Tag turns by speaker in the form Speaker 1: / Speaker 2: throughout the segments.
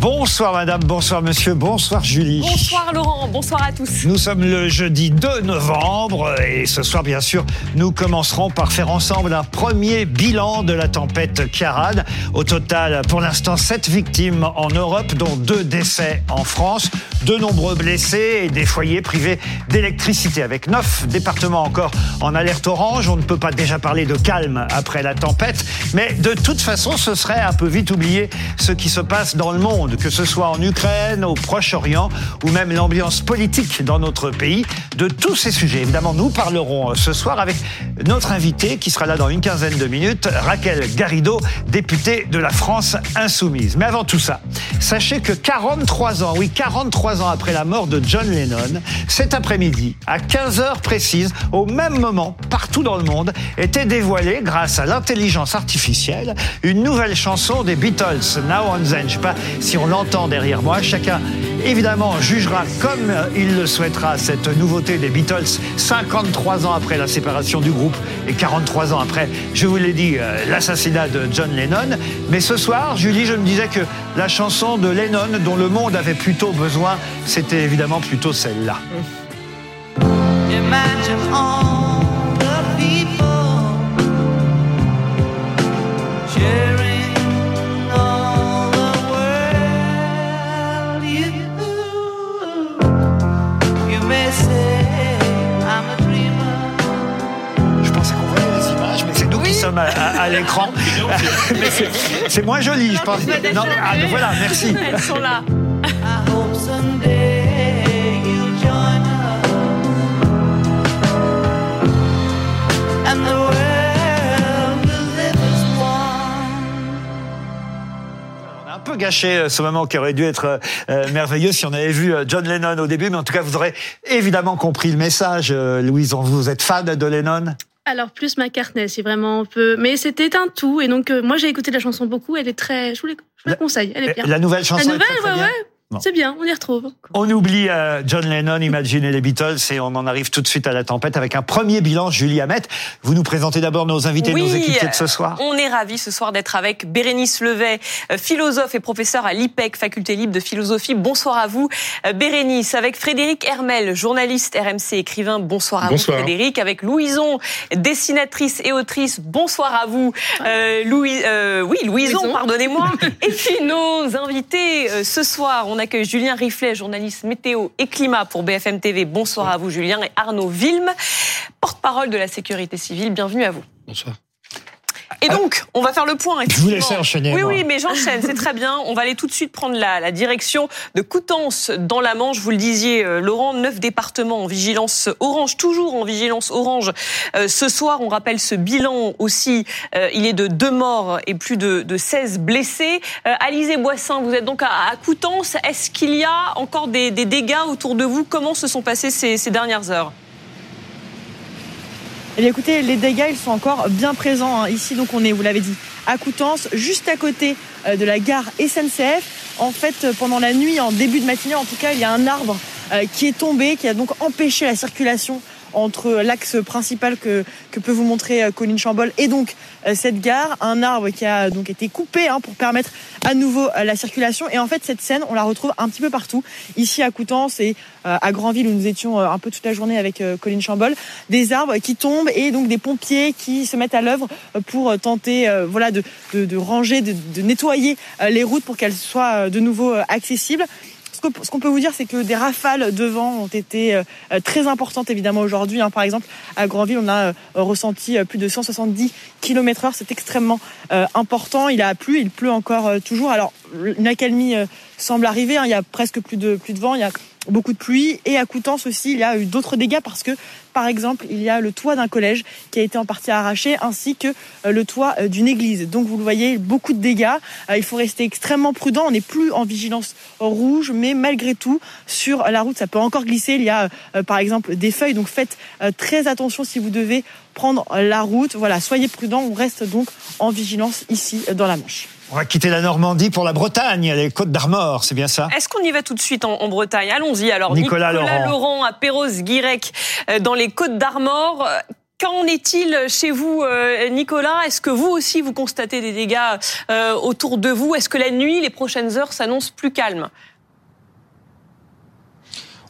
Speaker 1: Bonsoir madame, bonsoir monsieur, bonsoir Julie.
Speaker 2: Bonsoir Laurent, bonsoir à tous.
Speaker 1: Nous sommes le jeudi 2 novembre et ce soir bien sûr nous commencerons par faire ensemble un premier bilan de la tempête Kiaran. Au total pour l'instant 7 victimes en Europe dont 2 décès en France, de nombreux blessés et des foyers privés d'électricité avec 9 départements encore en alerte orange. On ne peut pas déjà parler de calme après la tempête mais de toute façon ce serait un peu vite oublier ce qui se passe dans le monde que ce soit en Ukraine, au Proche-Orient ou même l'ambiance politique dans notre pays. De tous ces sujets, évidemment, nous parlerons ce soir avec notre invité qui sera là dans une quinzaine de minutes, Raquel Garrido, députée de la France Insoumise. Mais avant tout ça, sachez que 43 ans, oui, 43 ans après la mort de John Lennon, cet après-midi, à 15 heures précises, au même moment, partout dans le monde, était dévoilée, grâce à l'intelligence artificielle, une nouvelle chanson des Beatles, Now on Then. Je pas si l'entend derrière moi. Chacun, évidemment, jugera comme il le souhaitera cette nouveauté des Beatles 53 ans après la séparation du groupe et 43 ans après, je vous l'ai dit, euh, l'assassinat de John Lennon. Mais ce soir, Julie, je me disais que la chanson de Lennon dont le monde avait plutôt besoin, c'était évidemment plutôt celle-là. À, l'écran. c'est moins joli, je pense. Non, ah, voilà, merci.
Speaker 2: Elles sont là.
Speaker 1: un peu gâché euh, ce moment qui aurait dû être euh, euh, merveilleux si on avait vu John Lennon au début, mais en tout cas, vous aurez évidemment compris le message. Louise, vous êtes fan de Lennon?
Speaker 3: Alors plus McCartney, c'est vraiment un peu. Mais c'était un tout, et donc moi j'ai écouté la chanson beaucoup. Elle est très, je vous, la conseille, elle est bien.
Speaker 1: La nouvelle chanson.
Speaker 3: La nouvelle, ouais, ouais. C'est bien, on y retrouve.
Speaker 1: On oublie euh, John Lennon, Imagine et les Beatles et on en arrive tout de suite à la tempête avec un premier bilan. Julie Hamet, vous nous présentez d'abord nos invités, nos équipiers de ce soir.
Speaker 2: On est ravis ce soir d'être avec Bérénice Levet, euh, philosophe et professeur à l'IPEC, faculté libre de philosophie. Bonsoir à vous, euh, Bérénice. Avec Frédéric Hermel, journaliste RMC, écrivain. Bonsoir à vous, Frédéric. Avec Louison, dessinatrice et autrice. Bonsoir à vous, Louis. oui, Louison, pardonnez-moi. et puis nos invités ce soir. On accueille Julien Riflet, journaliste météo et climat pour BFM TV. Bonsoir à vous, Julien. Et Arnaud Vilme, porte-parole de la sécurité civile. Bienvenue à vous.
Speaker 4: Bonsoir.
Speaker 2: Et donc, on va faire le point.
Speaker 1: Je vous laisse enchaîner.
Speaker 2: Oui, oui, mais j'enchaîne, c'est très bien. On va aller tout de suite prendre la, direction de Coutances dans la Manche. Vous le disiez, euh, Laurent, neuf départements en vigilance orange, toujours en vigilance orange. Euh, ce soir, on rappelle ce bilan aussi. Euh, il est de deux morts et plus de, de 16 blessés. Alizé Boissin, vous êtes donc à, à Coutances. Est-ce qu'il y a encore des, dégâts autour de vous? Comment se sont passées ces dernières heures?
Speaker 5: Eh écoutez, les dégâts, ils sont encore bien présents. Hein. Ici, donc, on est, vous l'avez dit, à Coutances, juste à côté euh, de la gare SNCF. En fait, euh, pendant la nuit, en début de matinée, en tout cas, il y a un arbre euh, qui est tombé, qui a donc empêché la circulation entre l'axe principal que, que peut vous montrer euh, Colline Chambol et donc euh, cette gare, un arbre qui a donc été coupé hein, pour permettre à nouveau euh, la circulation. Et en fait, cette scène, on la retrouve un petit peu partout, ici à Coutances et à Granville où nous étions un peu toute la journée avec Colline Chambol, des arbres qui tombent et donc des pompiers qui se mettent à l'œuvre pour tenter, voilà, de, de, ranger, de nettoyer les routes pour qu'elles soient de nouveau accessibles ce qu'on peut vous dire, c'est que des rafales de vent ont été euh, très importantes évidemment aujourd'hui. Hein. Par exemple, à Grandville, on a euh, ressenti euh, plus de 170 km/h. C'est extrêmement important. Il a plu, il pleut encore toujours. Alors, une accalmie semble arriver. Hein. Il y a presque plus de plus de vent. Beaucoup de pluie. Et à Coutances aussi, il y a eu d'autres dégâts parce que, par exemple, il y a le toit d'un collège qui a été en partie arraché, ainsi que euh, le toit euh, d'une église. Donc, vous le voyez, beaucoup de dégâts. Euh, il faut rester extrêmement prudent. On n'est plus en vigilance rouge, mais malgré tout, sur la route, ça peut encore glisser. Il y a, par exemple, des feuilles. Donc, faites très attention si vous devez prendre la route. Voilà, soyez prudents. On reste donc en vigilance ici dans la Manche.
Speaker 1: On va quitter la Normandie pour la Bretagne, les Côtes d'Armor, c'est bien ça?
Speaker 2: Est-ce qu'on y va tout de suite en, Bretagne? Allons-y alors.
Speaker 1: Nicolas,
Speaker 2: Laurent. à Perros-Guirec, euh, dans les Côtes d'Armor. Qu'en est-il chez vous, Nicolas? Est-ce que vous aussi vous constatez des dégâts autour de vous? Est-ce que la nuit, les prochaines heures s'annoncent plus calmes?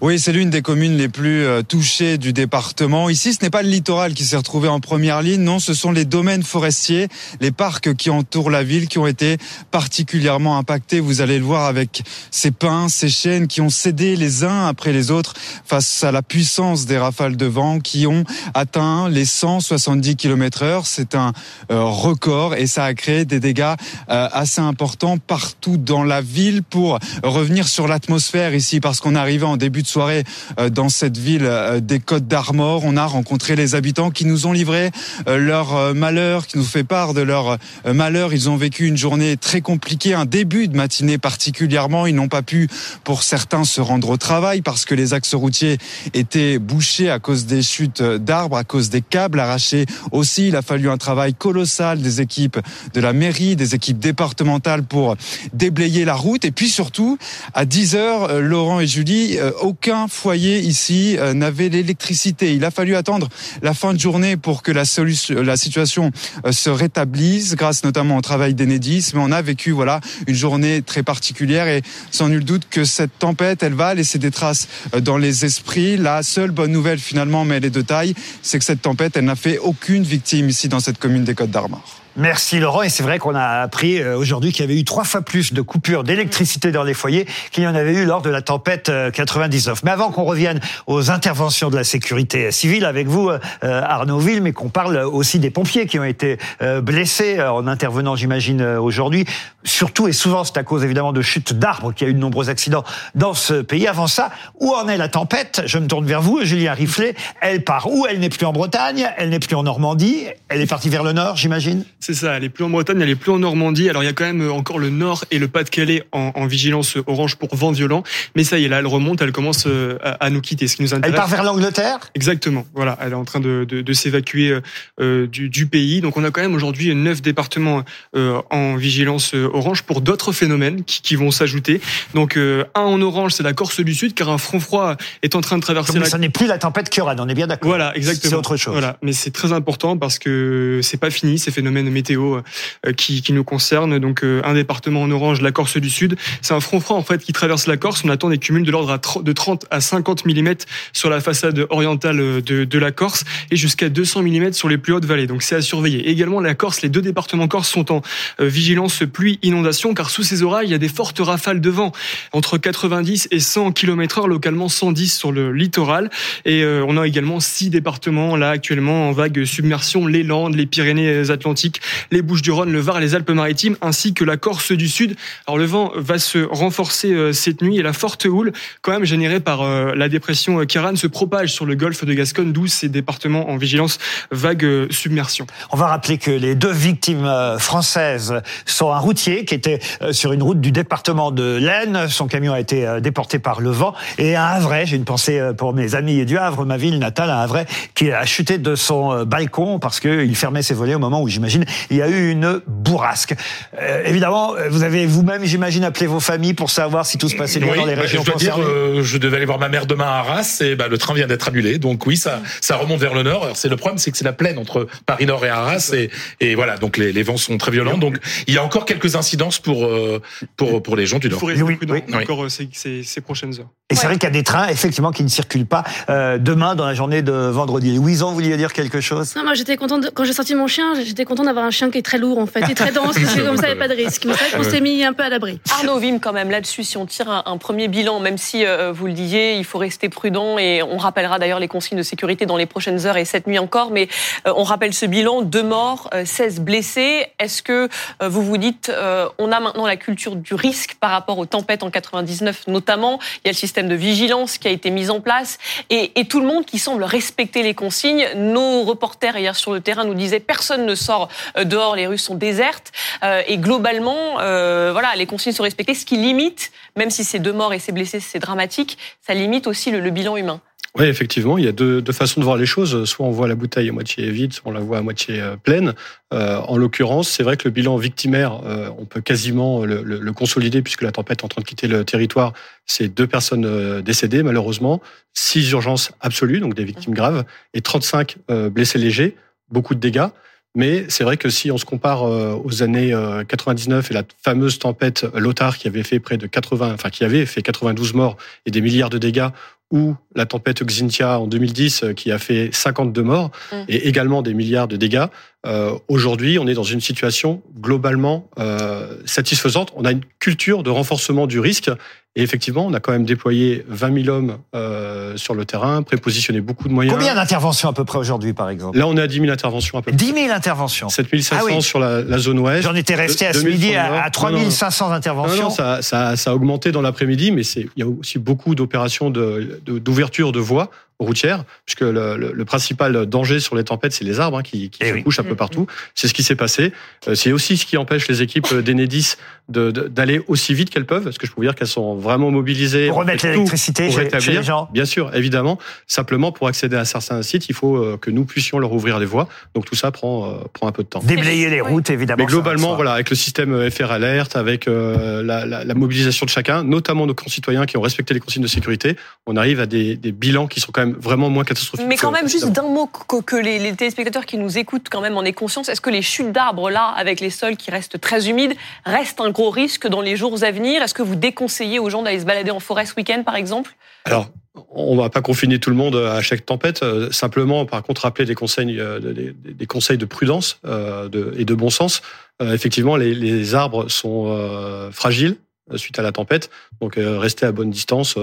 Speaker 4: Oui, c'est l'une des communes les plus euh, touchées du département. Ici, ce n'est pas le littoral qui s'est retrouvé en première ligne, non, ce sont les domaines forestiers, les parcs qui entourent la ville qui ont été particulièrement impactés. Vous allez le voir avec ces pins, ces chênes qui ont cédé les uns après les autres face à la puissance des rafales de vent qui ont atteint les 170 km heure. C'est un euh, record et ça a créé des dégâts euh, assez importants partout dans la ville pour revenir sur l'atmosphère ici parce qu'on arrivait en début de soirée euh, dans cette ville euh, des Côtes d'Armor. On a rencontré les habitants qui nous ont livré euh, leur malheur, qui nous fait part de leur malheur. Ils ont vécu une journée très compliquée, un début de matinée particulièrement. Ils n'ont pas pu, pour certains, se rendre au travail parce que les axes routiers étaient bouchés à cause des chutes d'arbres, à cause des câbles arrachés aussi. Il a fallu un travail colossal des équipes de la mairie, des équipes départementales pour déblayer la route. Et puis surtout, à 10 heures, Laurent et Julie, au aucun foyer ici euh, n'avait l'électricité. Il a fallu attendre la fin de journée pour que la, solution, la situation euh, se rétablisse, grâce notamment au travail d'Enedis. Mais on a vécu voilà une journée très particulière et sans nul doute que cette tempête, elle va laisser des traces euh, dans les esprits. La seule bonne nouvelle finalement, mais elle est de taille, c'est que cette tempête, elle n'a fait aucune victime ici dans cette commune des Côtes d'Armor.
Speaker 1: Merci Laurent. Et c'est vrai qu'on a appris euh, aujourd'hui qu'il y avait eu trois fois plus de coupures d'électricité dans les foyers qu'il y en avait eu lors de la tempête 99. Euh, mais avant qu'on revienne aux interventions de la sécurité civile avec vous, euh, Arnaud Ville, mais qu'on parle aussi des pompiers qui ont été blessés en intervenant, j'imagine, aujourd'hui. Surtout et souvent, c'est à cause évidemment de chutes d'arbres qu'il y a eu de nombreux accidents dans ce pays. Avant ça, où en est la tempête? Je me tourne vers vous, Julien Riflet. Elle part où? Elle n'est plus en Bretagne, elle n'est plus en Normandie, elle est partie vers le nord, j'imagine?
Speaker 6: C'est ça, elle est plus en Bretagne, elle est plus en Normandie. Alors il y a quand même euh, encore le Nord et le Pas-de-Calais en, vigilance orange pour vent violent. Mais ça y est, là, elle remonte, elle commence euh, à, nous quitter. Ce qui nous intéresse.
Speaker 1: Elle part vers l'Angleterre?
Speaker 6: Exactement. Voilà, elle est en train de, de, s'évacuer euh, du, pays. Donc on a quand même aujourd'hui neuf départements en vigilance orange pour d'autres phénomènes qui, vont s'ajouter. Donc un en orange, c'est la Corse du Sud, car un front froid est en train de traverser.
Speaker 1: Mais ça n'est plus la tempête Kioran, on est bien d'accord.
Speaker 6: Voilà, exactement.
Speaker 1: C'est autre chose.
Speaker 6: Voilà, mais c'est très important parce que c'est pas fini ces phénomènes météo euh, qui, nous concerne. Donc euh, un département en orange, la Corse du Sud. C'est un front froid en fait qui traverse la Corse. On attend des cumuls de l'ordre de 30 à 50 mm sur la façade orientale euh, de, la Corse et jusqu'à 200 mm sur les plus hautes vallées. Donc c'est à surveiller. également la Corse, les deux départements corse sont en vigilance pluie inondation car sous ces orages il y a des fortes rafales de vent entre 90 et 100 km/h localement 110 sur le littoral et on a également six départements là actuellement en vague submersion les Landes, les Pyrénées-Atlantiques, les Bouches-du-Rhône, le Var les Alpes-Maritimes, ainsi que la Corse du Sud. Alors le vent va se renforcer euh, cette nuit et la forte houle, quand même générée par euh, la dépression Kiran, se propage sur le golfe de Gascogne, d'où ces départements en vigilance vague euh, submersion.
Speaker 1: On va rappeler que les deux victimes françaises sont un routier qui était sur une route du département de l'Aisne. Son camion a été déporté par le vent. Et un Havre, j'ai une pensée pour mes amis du Havre, ma ville natale, un Havre, qui a chuté de son balcon parce qu'il fermait ses volets au moment où, j'imagine, il y a eu une bourrasque. Euh, évidemment, vous avez vous-même, j'imagine, appelé vos familles pour savoir si tout se passait bien dans les bah, régions
Speaker 7: je concernées. Dire, euh, je devais aller voir ma mère demain à Arras et bah, le train vient d'être annulé. Donc oui, ça, ça remonte vers le nord. Alors, c'est le problème, c'est que c'est la plaine entre Paris Nord et Arras et, et voilà. Donc les, les, vents sont très violents. Donc il y a encore quelques incidences pour euh, pour pour les gens du nord.
Speaker 6: Il faut oui, oui, encore ces, ces, ces, prochaines heures.
Speaker 1: Et c'est vrai qu'il y a des trains effectivement qui ne circulent pas demain dans la journée de vendredi. Louison, vous vouliez dire quelque chose?
Speaker 3: Non, moi j'étais contente quand j'ai sorti mon chien. J'étais contente d'avoir un chien qui est très lourd en fait, et très dense, parce que comme ça, il n'y a pas de risque. Mais c'est vrai qu'on s'est mis un peu à l'abri.
Speaker 2: Arnaud Vim, quand même, là-dessus, si on tire un, premier bilan, même si, euh, vous le disiez, il faut rester prudent, et on rappellera d'ailleurs les consignes de sécurité dans les prochaines heures et cette nuit encore, mais euh, on rappelle ce bilan, deux morts, 16 euh, blessés. Est-ce que vous vous dites, on a maintenant la culture du risque par rapport aux tempêtes en 99 notamment, il y a le système de vigilance qui a été mis en place, et, et tout le monde qui semble respecter les consignes. Nos reporters hier sur le terrain nous disaient, personne ne sort dehors, les rues sont désertes. Euh, et globalement, euh, voilà, les consignes sont respectées, ce qui limite, même si c'est deux morts et c'est blessés, c'est dramatique, ça limite aussi le bilan humain.
Speaker 8: Oui, effectivement, il y a deux, deux, façons de voir les choses. Soit on voit la bouteille à moitié vide, soit on la voit à moitié euh, pleine. Euh, en l'occurrence, c'est vrai que le bilan victimaire, euh, on peut quasiment le, le, le, consolider puisque la tempête est en train de quitter le territoire. C'est deux personnes euh, décédées, malheureusement, six urgences absolues, donc des victimes graves, et 35 blessés légers, beaucoup de dégâts. Mais c'est vrai que si on se compare aux années 99 et la fameuse tempête Lothar qui avait fait près de 80, enfin qui avait fait 92 morts et des milliards de dégâts, ou la tempête Xintia en 2010 euh, qui a fait 52 morts mmh. et également des milliards de dégâts. Euh, Aujourd'hui, on est dans une situation globalement euh, satisfaisante. On a une culture de renforcement du risque et effectivement, on a quand même déployé 20 000 hommes euh, sur le terrain, prépositionné beaucoup de moyens.
Speaker 1: Combien d'interventions à peu près aujourd'hui, par exemple?
Speaker 8: Là, on est à 10 000 interventions à peu près.
Speaker 1: 10 000 interventions
Speaker 8: 7 500 ah sur la, la, zone ouest.
Speaker 1: J'en étais resté à ce midi à, à 3 500 interventions. Non,
Speaker 8: non ça, ça, ça, a augmenté dans l'après-midi, mais il y a aussi beaucoup d'opérations d'ouverture de, de voies routière, puisque le, le, le, principal danger sur les tempêtes, c'est les arbres hein, qui, qui eh se couchent un peu partout. C'est ce qui s'est passé. Euh, c'est aussi ce qui empêche les équipes d'Enedis d'aller de, aussi vite qu'elles peuvent, parce que je peux vous dire qu'elles sont vraiment mobilisées.
Speaker 1: Pour remettre l'électricité chez, les gens
Speaker 8: Bien sûr, évidemment. Simplement, pour accéder à certains sites, il faut euh, que nous puissions leur ouvrir des voies. Donc tout ça prend, euh, prend un peu de temps.
Speaker 1: Déblayer les routes, évidemment.
Speaker 8: Mais globalement, voilà, avec le système FR Alert, avec la, la, la, mobilisation de chacun, notamment nos concitoyens qui ont respecté les consignes de sécurité, on arrive à des, des bilans qui sont quand même vraiment moins catastrophique.
Speaker 2: Mais quand même, juste d'un mot, que, les, téléspectateurs qui nous écoutent quand même en aient conscience, est-ce que les chutes d'arbres là, avec les sols qui restent très humides, restent un gros risque dans les jours à venir? Est-ce que vous déconseillez aux gens d'aller se balader en forêt ce week-end, par exemple?
Speaker 8: Alors, on va pas confiner tout le monde à chaque tempête. Euh, simplement, par contre, rappeler des conseils, euh, des, conseils de prudence euh, et de bon sens. effectivement, les, arbres sont fragiles suite à la tempête, donc restez à bonne distance.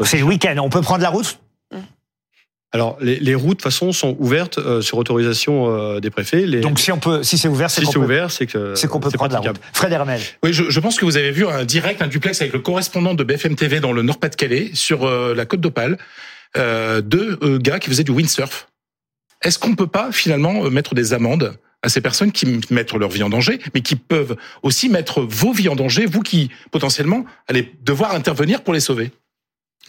Speaker 1: c'est le week-end. On peut prendre la route
Speaker 8: alors les, les, routes de toute façon sont ouvertes euh, sur autorisation euh, des préfets. Les...
Speaker 1: Donc si on peut, si c'est ouvert, c'est
Speaker 8: si c'est ouvert, c'est que
Speaker 1: c'est qu'on peut prendre la route. Fred Hermel.
Speaker 7: Oui, je, je, pense que vous avez vu un direct, un duplex avec le correspondant de BFM TV dans le Nord-Pas-de-Calais sur euh, la côte d'Opale, deux gars qui faisaient du windsurf. Est-ce qu'on peut pas finalement mettre des amendes à ces personnes qui mettent leur vie en danger, mais qui peuvent aussi mettre vos vies en danger, vous qui potentiellement allez devoir intervenir pour les sauver?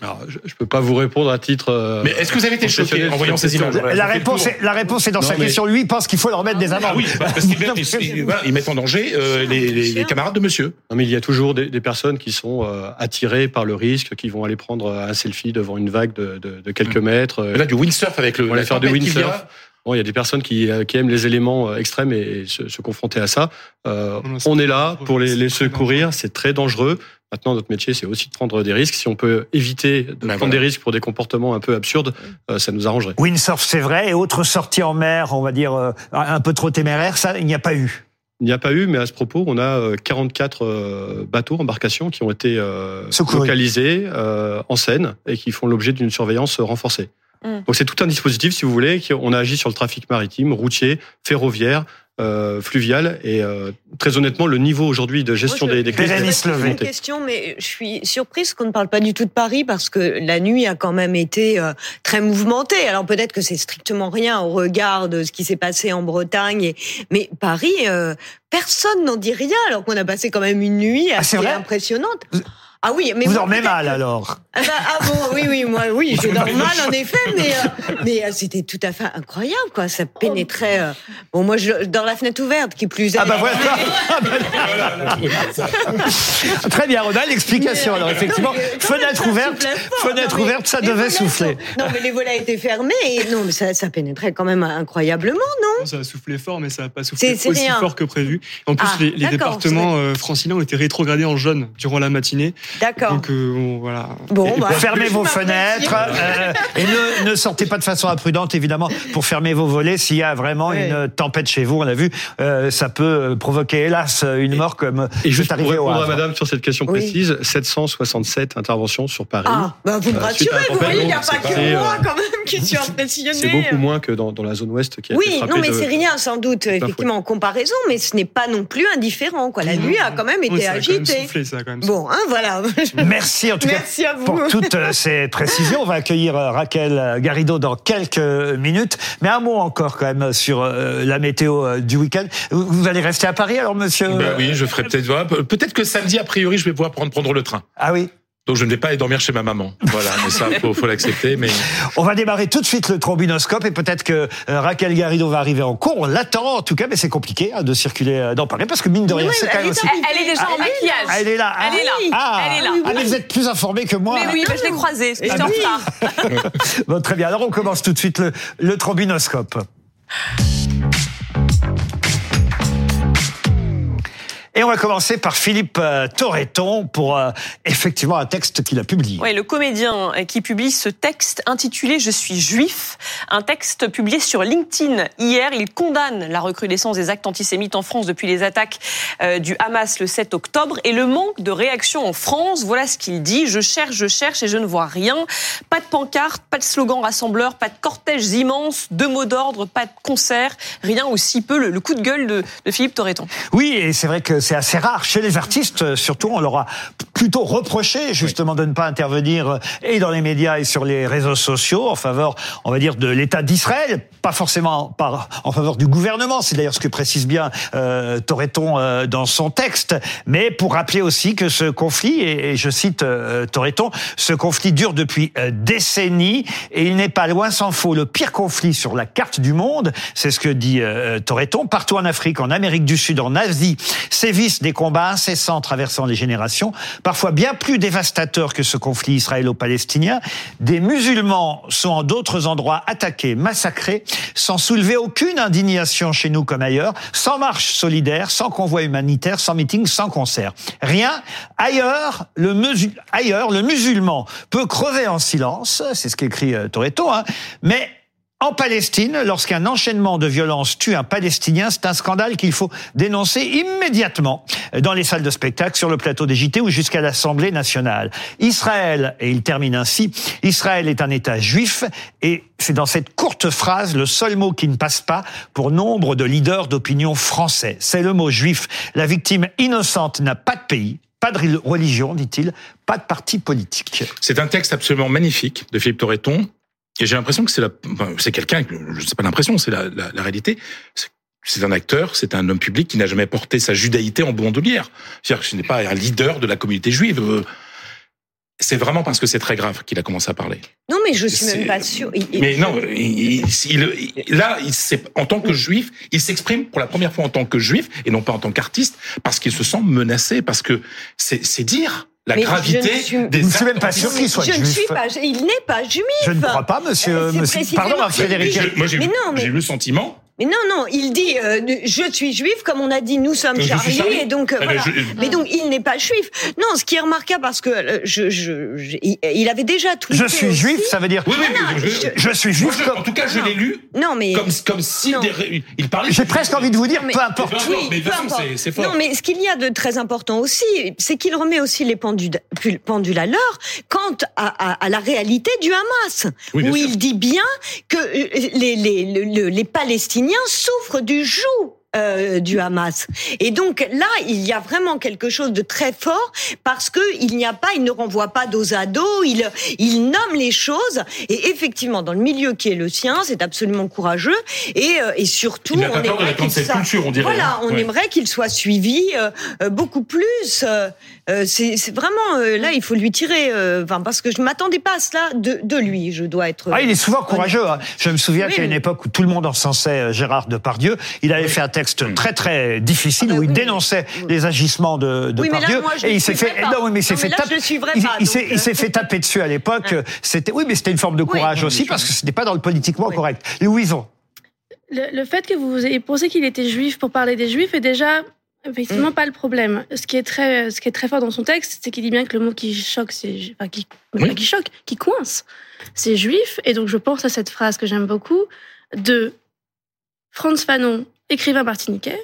Speaker 8: Alors, je ne peux pas vous répondre à titre. Euh,
Speaker 7: mais est-ce que vous avez été choqué en voyant ces images?
Speaker 1: La réponse, est, la réponse est dans sa question. Lui pense qu'il faut leur mettre des amendes. Ah
Speaker 7: oui, parce qu'ils mettent en danger euh, les, les, les, camarades de monsieur.
Speaker 8: Non, mais il y a toujours des, des personnes qui sont euh, attirées par le risque, qui vont aller prendre un selfie devant une vague de, de, de quelques hum. mètres.
Speaker 7: là, du windsurf avec le.
Speaker 8: On va faire du windsurf. Bon, il y a des personnes qui, qui aiment les éléments extrêmes et se, se confronter à ça. Euh, on est là pour les, les secourir. C'est très dangereux. Maintenant, notre métier, c'est aussi de prendre des risques. Si on peut éviter de ben prendre des risques pour des comportements un peu absurdes, euh, ça nous arrangerait.
Speaker 1: Windsurf, c'est vrai. Et autres sorties en mer, on va dire, euh, un peu trop téméraires, ça, il n'y a pas eu.
Speaker 8: Il n'y a pas eu, mais à ce propos, on a 44 euh, bateaux, embarcations qui ont été localisés en Seine et qui font l'objet d'une surveillance renforcée. Mm. Donc c'est tout un dispositif, si vous voulez, on a agi sur le trafic maritime, routier, ferroviaire, euh, fluviale. Et euh, très honnêtement, le niveau aujourd'hui de gestion des, des crises.
Speaker 9: Une question, mais je suis surprise qu'on ne parle pas du tout de Paris parce que la nuit a quand même été euh, très mouvementée. Alors peut-être que c'est strictement rien au regard de ce qui s'est passé en Bretagne, et... mais Paris, euh, personne n'en dit rien alors qu'on a passé quand même une nuit ah, assez impressionnante.
Speaker 1: Ah oui, mais vous dormez mal alors.
Speaker 9: Ah, bah, ah, bon, oui, oui, moi, oui, je dors mal en effet, mais euh, mais euh, c'était tout à fait incroyable, quoi. Ça pénétrait. Euh, bon, moi, je dans la fenêtre ouverte, qui plus.
Speaker 1: Ah bah voilà. Ah, bah, Très bien, on a l'explication. Alors effectivement, fenêtre ouverte, fenêtre ouverte, ça devait souffler.
Speaker 9: Non, mais les volets étaient fermés. Et non, mais ça, ça pénétrait quand même incroyablement, non?
Speaker 6: Ça a soufflé fort, mais ça n'a pas soufflé aussi fort que prévu. En plus, les, les départements franciliens ont été rétrogradés en jaune durant la matinée.
Speaker 9: D'accord.
Speaker 6: Donc euh, voilà.
Speaker 1: Bon, bah, fermez vos fenêtres euh, et ne, ne, sortez pas de façon imprudente, évidemment, pour fermer vos volets. S'il y a vraiment une tempête chez vous, on a vu, euh, ça peut provoquer, hélas, une mort comme
Speaker 8: et juste pour répondre à Madame sur cette question précise, 767 interventions sur Paris.
Speaker 9: Ah, bah vous me rassurez, vous voyez, il n'y a pas que moi quand même
Speaker 8: C'est beaucoup moins que dans, dans, la zone ouest qui a
Speaker 9: Oui, non, mais c'est rien sans doute, effectivement, en comparaison, mais ce n'est pas non plus indifférent. Quoi. La nuit a quand même été agitée. Bon, hein, voilà.
Speaker 1: Merci en tout cas pour toutes euh, ces précisions. On va accueillir euh, Raquel Garrido dans quelques minutes. Mais un mot encore quand même sur euh, la météo du week-end. Vous allez rester à Paris alors, monsieur
Speaker 7: ben Oui, je ferai peut-être. Peut-être que samedi, a priori, je vais pouvoir prendre, prendre le train.
Speaker 1: Ah oui
Speaker 7: Donc je ne vais pas aller dormir chez ma maman. Voilà, mais ça faut, faut l'accepter. Mais
Speaker 1: on va démarrer tout de suite le trombinoscope et peut-être que euh, Raquel Garrido va arriver en cours. On l'attend en tout cas, mais c'est compliqué hein, de circuler euh, dans Paris parce que mine de rien, c'est quand même aussi.
Speaker 2: Elle est déjà en maquillage.
Speaker 1: Elle est là.
Speaker 2: Elle est là.
Speaker 1: Ah,
Speaker 2: Elle est là.
Speaker 1: Ah, mais vous êtes plus informé que moi.
Speaker 2: Mais oui, bah, je l'ai croisée. J'étais en retard.
Speaker 1: Bon, très bien. Alors on commence tout de suite le, le trombinoscope. Et on va commencer par Philippe euh, Torreton pour euh, effectivement un texte qu'il a publié.
Speaker 2: Oui, le comédien qui publie ce texte intitulé Je suis juif, un texte publié sur LinkedIn hier. Il condamne la recrudescence des actes antisémites en France depuis les attaques euh, du Hamas le 7 octobre et le manque de réaction en France. Voilà ce qu'il dit. Je cherche, je cherche et je ne vois rien. Pas de pancarte, pas de slogan rassembleur, pas de cortège immense, de mots d'ordre, pas de concert, rien aussi peu le, le coup de gueule de, de Philippe Torreton.
Speaker 1: Oui, et c'est vrai que c'est assez rare. Chez les artistes, euh, surtout, on leur a plutôt reproché justement de ne pas intervenir euh, et dans les médias et sur les réseaux sociaux en faveur, on va dire, de l'État d'Israël, pas forcément par, en faveur du gouvernement. C'est d'ailleurs ce que précise bien euh, Torreton euh, dans son texte, mais pour rappeler aussi que ce conflit, et, et je cite euh, Torreton, ce conflit dure depuis euh, décennies et il n'est pas loin s'en faut le pire conflit sur la carte du monde. C'est ce que dit euh, Torreton. Partout en Afrique, en Amérique du Sud, en Asie, sévissent des combats incessants traversant les générations, parfois bien plus dévastateurs que ce conflit israélo-palestinien. Des musulmans sont en d'autres endroits attaqués, massacrés, sans soulever aucune indignation chez nous comme ailleurs, sans marche solidaire, sans convoi humanitaire, sans meeting, sans concert. Rien. Ailleurs, le, musulman peut crever en silence, c'est ce qu'écrit euh, Toretto, hein, mais en Palestine, lorsqu'un enchaînement de violences tue un Palestinien, c'est un scandale qu'il faut dénoncer immédiatement dans les salles de spectacle, sur le plateau des JT ou jusqu'à l'Assemblée nationale. Israël, et il termine ainsi, Israël est un État juif et c'est dans cette courte phrase le seul mot qui ne passe pas pour nombre de leaders d'opinion français. C'est le mot juif. La victime innocente n'a pas de pays, pas de religion, dit-il, pas de parti politique.
Speaker 7: c'est un texte absolument magnifique de Philippe Torreton. Et j'ai l'impression que c'est la, enfin, c'est quelqu'un, je sais pas l'impression, c'est la, la, la réalité. C'est- un acteur, c'est un homme public qui n'a jamais porté sa judaïté en bandoulière. C'est-à-dire que ce n'est pas un leader de la communauté juive. Euh, C'est vraiment parce que c'est très grave qu'il a commencé à parler.
Speaker 9: Non, mais je suis même pas. Il- il-
Speaker 7: Mais non, il- il- là, il s'est- en tant que juif, il s'exprime pour la première fois en tant que juif et non pas en tant qu'artiste, parce qu'il se sent menacé, parce que c'est c'est dire la
Speaker 9: Mais je
Speaker 7: gravité
Speaker 9: suis-
Speaker 7: des
Speaker 1: Je ne suis même pas sûr qu'il soit
Speaker 9: je ne
Speaker 1: juif.
Speaker 9: suis pas. Il n'est pas juif.
Speaker 1: Je ne crois pas, monsieur.
Speaker 9: Euh,
Speaker 1: monsieur pardon, Frédéric.
Speaker 7: Je- moi, j'ai
Speaker 9: Mais
Speaker 7: eu-
Speaker 9: non, mais-
Speaker 7: j'ai eu le sentiment.
Speaker 9: Mais non, non, il dit euh, je suis juif, comme on a dit, nous sommes
Speaker 7: Je
Speaker 9: Charlie, et donc euh,
Speaker 7: Ah,
Speaker 9: voilà.
Speaker 7: je-
Speaker 9: Mais donc il n'est pas juif. Non, ce qui est remarquable parce que euh, je, je, je- il- avait déjà tweeté.
Speaker 1: Je suis
Speaker 9: aussi.
Speaker 1: juif, ça veut dire.
Speaker 7: Oui, oui,
Speaker 9: Voilà,
Speaker 7: mais je,
Speaker 9: je-
Speaker 1: Je suis
Speaker 7: moi,
Speaker 1: juif.
Speaker 7: je-
Speaker 1: comme-
Speaker 7: en tout cas, je l'ai lu
Speaker 9: Non, mais
Speaker 7: comme comme si
Speaker 9: Non.
Speaker 7: des- il parlait.
Speaker 1: J'ai presque envie de vous dire,
Speaker 9: Mais-
Speaker 1: peu importe.
Speaker 7: Peu importe, mais de
Speaker 9: peu
Speaker 7: toute façon,
Speaker 9: importe.
Speaker 7: c'est- c'est fort.
Speaker 9: Non, mais ce qu'il y a de très important aussi, c'est qu'il remet aussi les pendules, pendules à l'heure quant à, à- à la réalité du Hamas,
Speaker 7: Oui,
Speaker 9: où
Speaker 7: sûr.
Speaker 9: il dit bien que euh, les, les, le- le- les Palestiniens souffrent du joug. euh, du Hamas. Et donc là, il y a vraiment quelque chose de très fort parce que il n'y a pas, il ne renvoie pas dos à dos, il, il nomme les choses. Et effectivement, dans le milieu qui est le sien, c'est absolument courageux. Et, euh, et surtout, on aimerait qu'il
Speaker 7: culture, dirait,
Speaker 9: Voilà,
Speaker 7: hein.
Speaker 9: on
Speaker 7: Ouais.
Speaker 9: aimerait qu'il soit suivi euh, beaucoup plus. euh, euh, c'est vraiment euh, là, il faut lui tirer. euh, Enfin, parce que je m'attendais pas à cela de, de lui. Je dois être.
Speaker 1: Ah, il est souvent courageux. hein. Je me souviens
Speaker 9: Oui,
Speaker 1: qu'à une époque où tout le monde encensait Gérard Depardieu, il avait fait un texte très très difficile
Speaker 9: Ah bah
Speaker 1: où il
Speaker 9: oui.
Speaker 1: dénonçait les agissements de, de
Speaker 9: Oui, mais là,
Speaker 1: Depardieu
Speaker 9: moi, je
Speaker 1: et il s'est fait
Speaker 9: pas.
Speaker 1: non, mais il s'est fait taper- il- s'est fait dessus à l'époque. C'était oui, mais c'était une forme de courage
Speaker 9: Oui.
Speaker 1: aussi parce que ce n'est pas dans le politiquement
Speaker 9: Oui.
Speaker 1: correct. Louison.
Speaker 3: Le, le fait que vous ayez pensé qu'il était juif pour parler des juifs est déjà effectivement pas le problème. Ce qui est très, ce qui est très fort dans son texte, c'est qu'il dit bien que le mot qui choque, c'est, enfin, qui,
Speaker 7: Oui.
Speaker 3: qui choque, qui coince, c'est juif. Et donc je pense à cette phrase que j'aime beaucoup de Franz Fanon, écrivain martiniquais.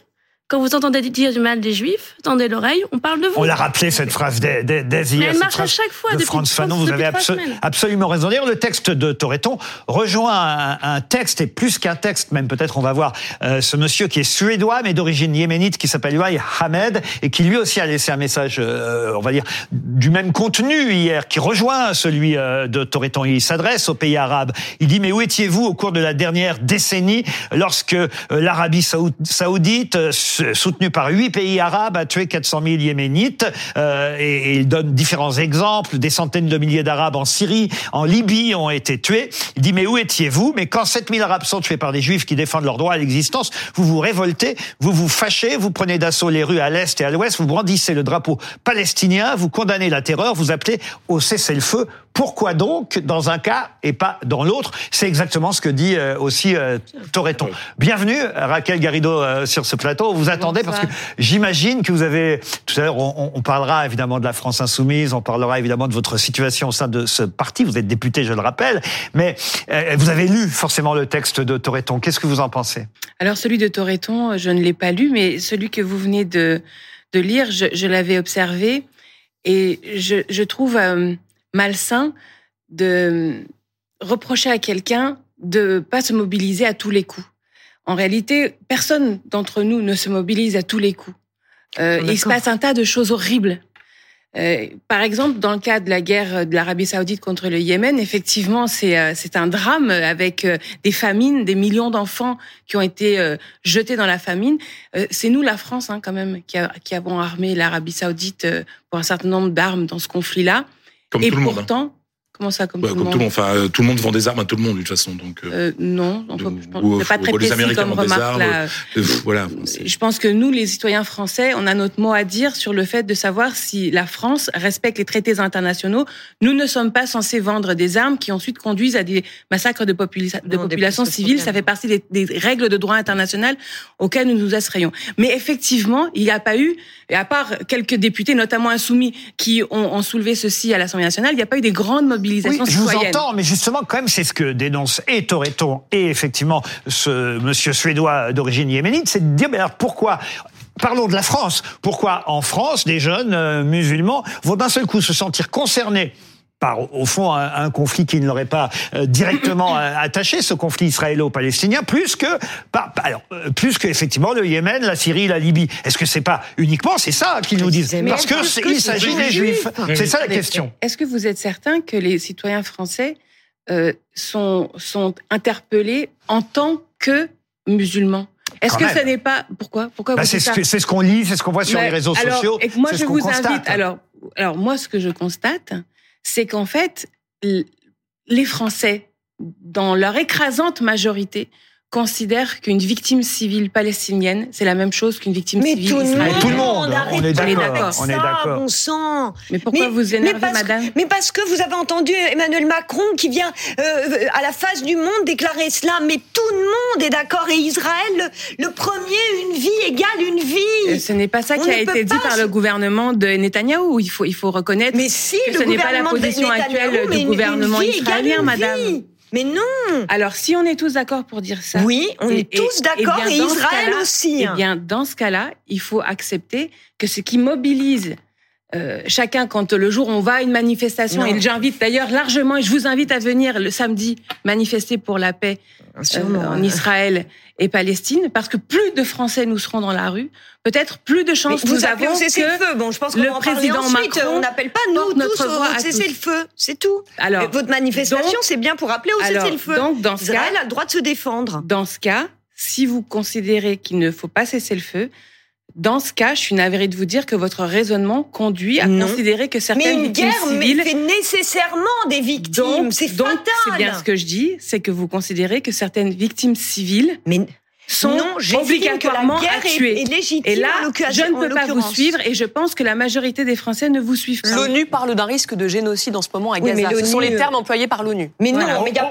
Speaker 3: Quand vous entendez dire du mal des juifs, tendez l'oreille, on parle de vous.
Speaker 1: On l'a rappelé cette phrase dès, dès, dès hier.
Speaker 3: Mais elle marche à chaque fois
Speaker 1: de
Speaker 3: depuis trois-
Speaker 1: Fanon, vous avez abso- absolument raison. D'ailleurs, le texte de Toreton rejoint un, un texte, et plus qu'un texte, même peut-être on va voir euh, ce monsieur qui est suédois, mais d'origine yéménite, qui s'appelle Yuay Hamed, et qui lui aussi a laissé un message, euh, on va dire, du même contenu hier, qui rejoint celui euh, de Toreton. Il s'adresse aux pays arabes. Il dit, mais où étiez-vous au cours de la dernière décennie, lorsque euh, l'Arabie saoud- saoudite euh, se soutenu par huit pays arabes, a tué 400 000 Yéménites. Euh, et, il donne différents exemples. Des centaines de milliers d'Arabes en Syrie, en Libye ont été tués. Il dit mais où étiez-vous? Mais quand 7000 Arabes sont tués par des Juifs qui défendent leur droit à l'existence, vous vous révoltez, vous vous fâchez, vous prenez d'assaut les rues à l'est et à l'ouest, vous brandissez le drapeau palestinien, vous condamnez la terreur, vous appelez au cessez-le-feu. Pourquoi donc dans un cas et pas dans l'autre? C'est exactement ce que dit euh, aussi euh, Toreton. Bienvenue Raquel Garrido euh, sur ce plateau. Vous attendez parce que j'imagine que vous avez tout à l'heure on, on, parlera évidemment de la France insoumise, on parlera évidemment de votre situation au sein de ce parti. Vous êtes député, je le rappelle, mais vous avez lu forcément le texte de Toreton. Qu'est-ce que vous en pensez?
Speaker 10: Alors celui de Toreton, je ne l'ai pas lu, mais celui que vous venez de de lire, je, je l'avais observé et je, je trouve malsain de reprocher à quelqu'un de pas se mobiliser à tous les coups. En réalité, personne d'entre nous ne se mobilise à tous les coups. Euh, il se passe un tas de choses horribles. Euh, par exemple, dans le cas de la guerre de l'Arabie Saoudite contre le Yémen, effectivement, c'est euh, c'est un drame avec euh, des famines, des millions d'enfants qui ont été euh, jetés dans la famine. c'est nous, la France, hein, quand même, qui, a, qui avons armé l'Arabie Saoudite pour un certain nombre d'armes dans ce conflit-là.
Speaker 7: Comme
Speaker 10: et
Speaker 7: tout le monde. Hein.
Speaker 10: Comment ça, comme,
Speaker 7: bah,
Speaker 10: tout,
Speaker 7: comme
Speaker 10: le
Speaker 7: tout le
Speaker 10: monde
Speaker 7: Enfin, euh, tout le monde vend des armes à tout le monde, de toute façon. Donc, euh,
Speaker 10: euh, Non, on
Speaker 7: de,
Speaker 10: je pense,
Speaker 7: ou,
Speaker 10: pas très
Speaker 7: ou les Américains
Speaker 10: comme
Speaker 7: des
Speaker 10: remarque.
Speaker 7: armes.
Speaker 10: là.
Speaker 7: euh, voilà.
Speaker 10: Je pense que nous, les citoyens français, on a notre mot à dire sur le fait de savoir si la France respecte les traités internationaux. Nous ne sommes pas censés vendre des armes qui ensuite conduisent à des massacres de, popula- de
Speaker 9: Non,
Speaker 10: populations civiles. Ça fait partie des, des règles de droit international auxquelles nous nous asseyons. Mais effectivement, il n'y a pas eu, et à part quelques députés, notamment insoumis, qui ont, ont soulevé ceci à l'Assemblée nationale, il n'y a pas eu des grandes
Speaker 1: Oui, je vous entends, mais justement, quand même, c'est ce que dénonce et Toreton et effectivement ce monsieur suédois d'origine yéménite, c'est de dire, mais alors pourquoi Parlons de la France. Pourquoi en France, des jeunes euh, musulmans vont d'un seul coup se sentir concernés par, au fond, un, un conflit qui ne l'aurait pas euh, directement euh, attaché, ce conflit israélo-palestinien, plus que, par, alors, euh, plus que effectivement le Yémen, la Syrie, la Libye. Est-ce que c'est pas uniquement, c'est ça qu'ils nous disent, parce que il s'agit
Speaker 9: des
Speaker 1: juifs. C'est ça la question.
Speaker 10: Est-ce que vous êtes certain que les citoyens français euh, sont, sont interpellés en tant que musulmans? Est-ce que
Speaker 1: même.
Speaker 10: ce n'est pas pourquoi? Pourquoi
Speaker 1: Bah,
Speaker 10: vous
Speaker 1: c'est ce qu'on lit, c'est ce qu'on voit sur
Speaker 10: Mais
Speaker 1: les réseaux
Speaker 10: alors,
Speaker 1: sociaux.
Speaker 10: Et moi, je vous
Speaker 1: constate.
Speaker 10: invite. Alors, alors, moi, ce que je constate, c'est qu'en fait, les Français, dans leur écrasante majorité, considèrent qu'une victime civile palestinienne, c'est la même chose qu'une victime
Speaker 9: Mais
Speaker 10: civile
Speaker 9: tout le monde,
Speaker 10: israélienne.
Speaker 1: tout le monde,
Speaker 9: arrêtez
Speaker 1: on est
Speaker 10: d'accord,
Speaker 1: on est d'accord.
Speaker 9: Bon sang.
Speaker 10: Mais pourquoi
Speaker 9: Mais-
Speaker 10: vous
Speaker 9: mais
Speaker 10: énervez,
Speaker 9: que-
Speaker 10: madame?
Speaker 9: Mais parce que vous avez entendu Emmanuel Macron qui vient euh, à la face du monde déclarer cela. Mais tout le monde est d'accord. Et Israël, le, le premier, une vie égale une
Speaker 10: Euh,
Speaker 9: vie.
Speaker 10: Ce n'est pas ça
Speaker 9: On
Speaker 10: qui a été dit par le gouvernement de Netanyahou. Il faut, il faut reconnaître
Speaker 9: Mais si,
Speaker 10: que
Speaker 9: le
Speaker 10: ce n'est pas la
Speaker 9: gouvernement de
Speaker 10: position actuelle
Speaker 9: mais
Speaker 10: du
Speaker 9: une-
Speaker 10: gouvernement
Speaker 9: une vie égale
Speaker 10: israélien,
Speaker 9: une
Speaker 10: madame.
Speaker 9: vie. Mais non.
Speaker 10: Alors, si on est tous d'accord pour dire ça.
Speaker 9: Oui, on
Speaker 10: et-
Speaker 9: est tous d'accord, et Israël aussi. hein.
Speaker 10: Eh bien, dans ce cas-là, il faut accepter que ce qui mobilise euh, chacun quand le jour on va à une manifestation,
Speaker 9: Non.
Speaker 10: et j'invite d'ailleurs largement, et je vous invite à venir le samedi manifester pour la paix euh, en. Israël et Palestine, parce que plus de Français nous seront dans la rue, peut-être plus de chances nous avons que
Speaker 9: feu. Bon, je pense qu'on
Speaker 10: le
Speaker 9: en
Speaker 10: président
Speaker 9: ensuite.
Speaker 10: Macron
Speaker 9: on n'appelle pas nous tous au cessez-le-feu. C'est tout.
Speaker 10: Alors,
Speaker 9: votre manifestation, c'est bien pour appeler au cessez-le-feu.
Speaker 10: donc, dans ce
Speaker 9: Israël
Speaker 10: cas,
Speaker 9: a le droit de se défendre.
Speaker 10: Dans ce cas, si vous considérez qu'il ne faut pas cesser le feu, dans ce cas, je suis navrée de vous dire que votre raisonnement conduit à
Speaker 9: Non.
Speaker 10: considérer que
Speaker 9: Mais
Speaker 10: certaines
Speaker 9: une
Speaker 10: victimes
Speaker 9: guerre mais
Speaker 10: civiles
Speaker 9: fait nécessairement des victimes. C'est
Speaker 10: donc,
Speaker 9: fatal.
Speaker 10: c'est bien ce que je dis, c'est que vous considérez que certaines victimes civiles
Speaker 9: Mais
Speaker 10: sont
Speaker 9: non,
Speaker 10: obligatoirement
Speaker 9: que la guerre est-
Speaker 10: tuer.
Speaker 9: est légitime.
Speaker 10: et là, je ne peux pas vous suivre et je pense que la majorité des Français ne vous suivent pas.
Speaker 2: L'ONU parle d'un risque de génocide en ce moment à
Speaker 9: Oui, mais
Speaker 2: Gaza. Ce sont les termes employés par l'ONU.
Speaker 9: Mais
Speaker 10: Voilà.
Speaker 9: non, mais y a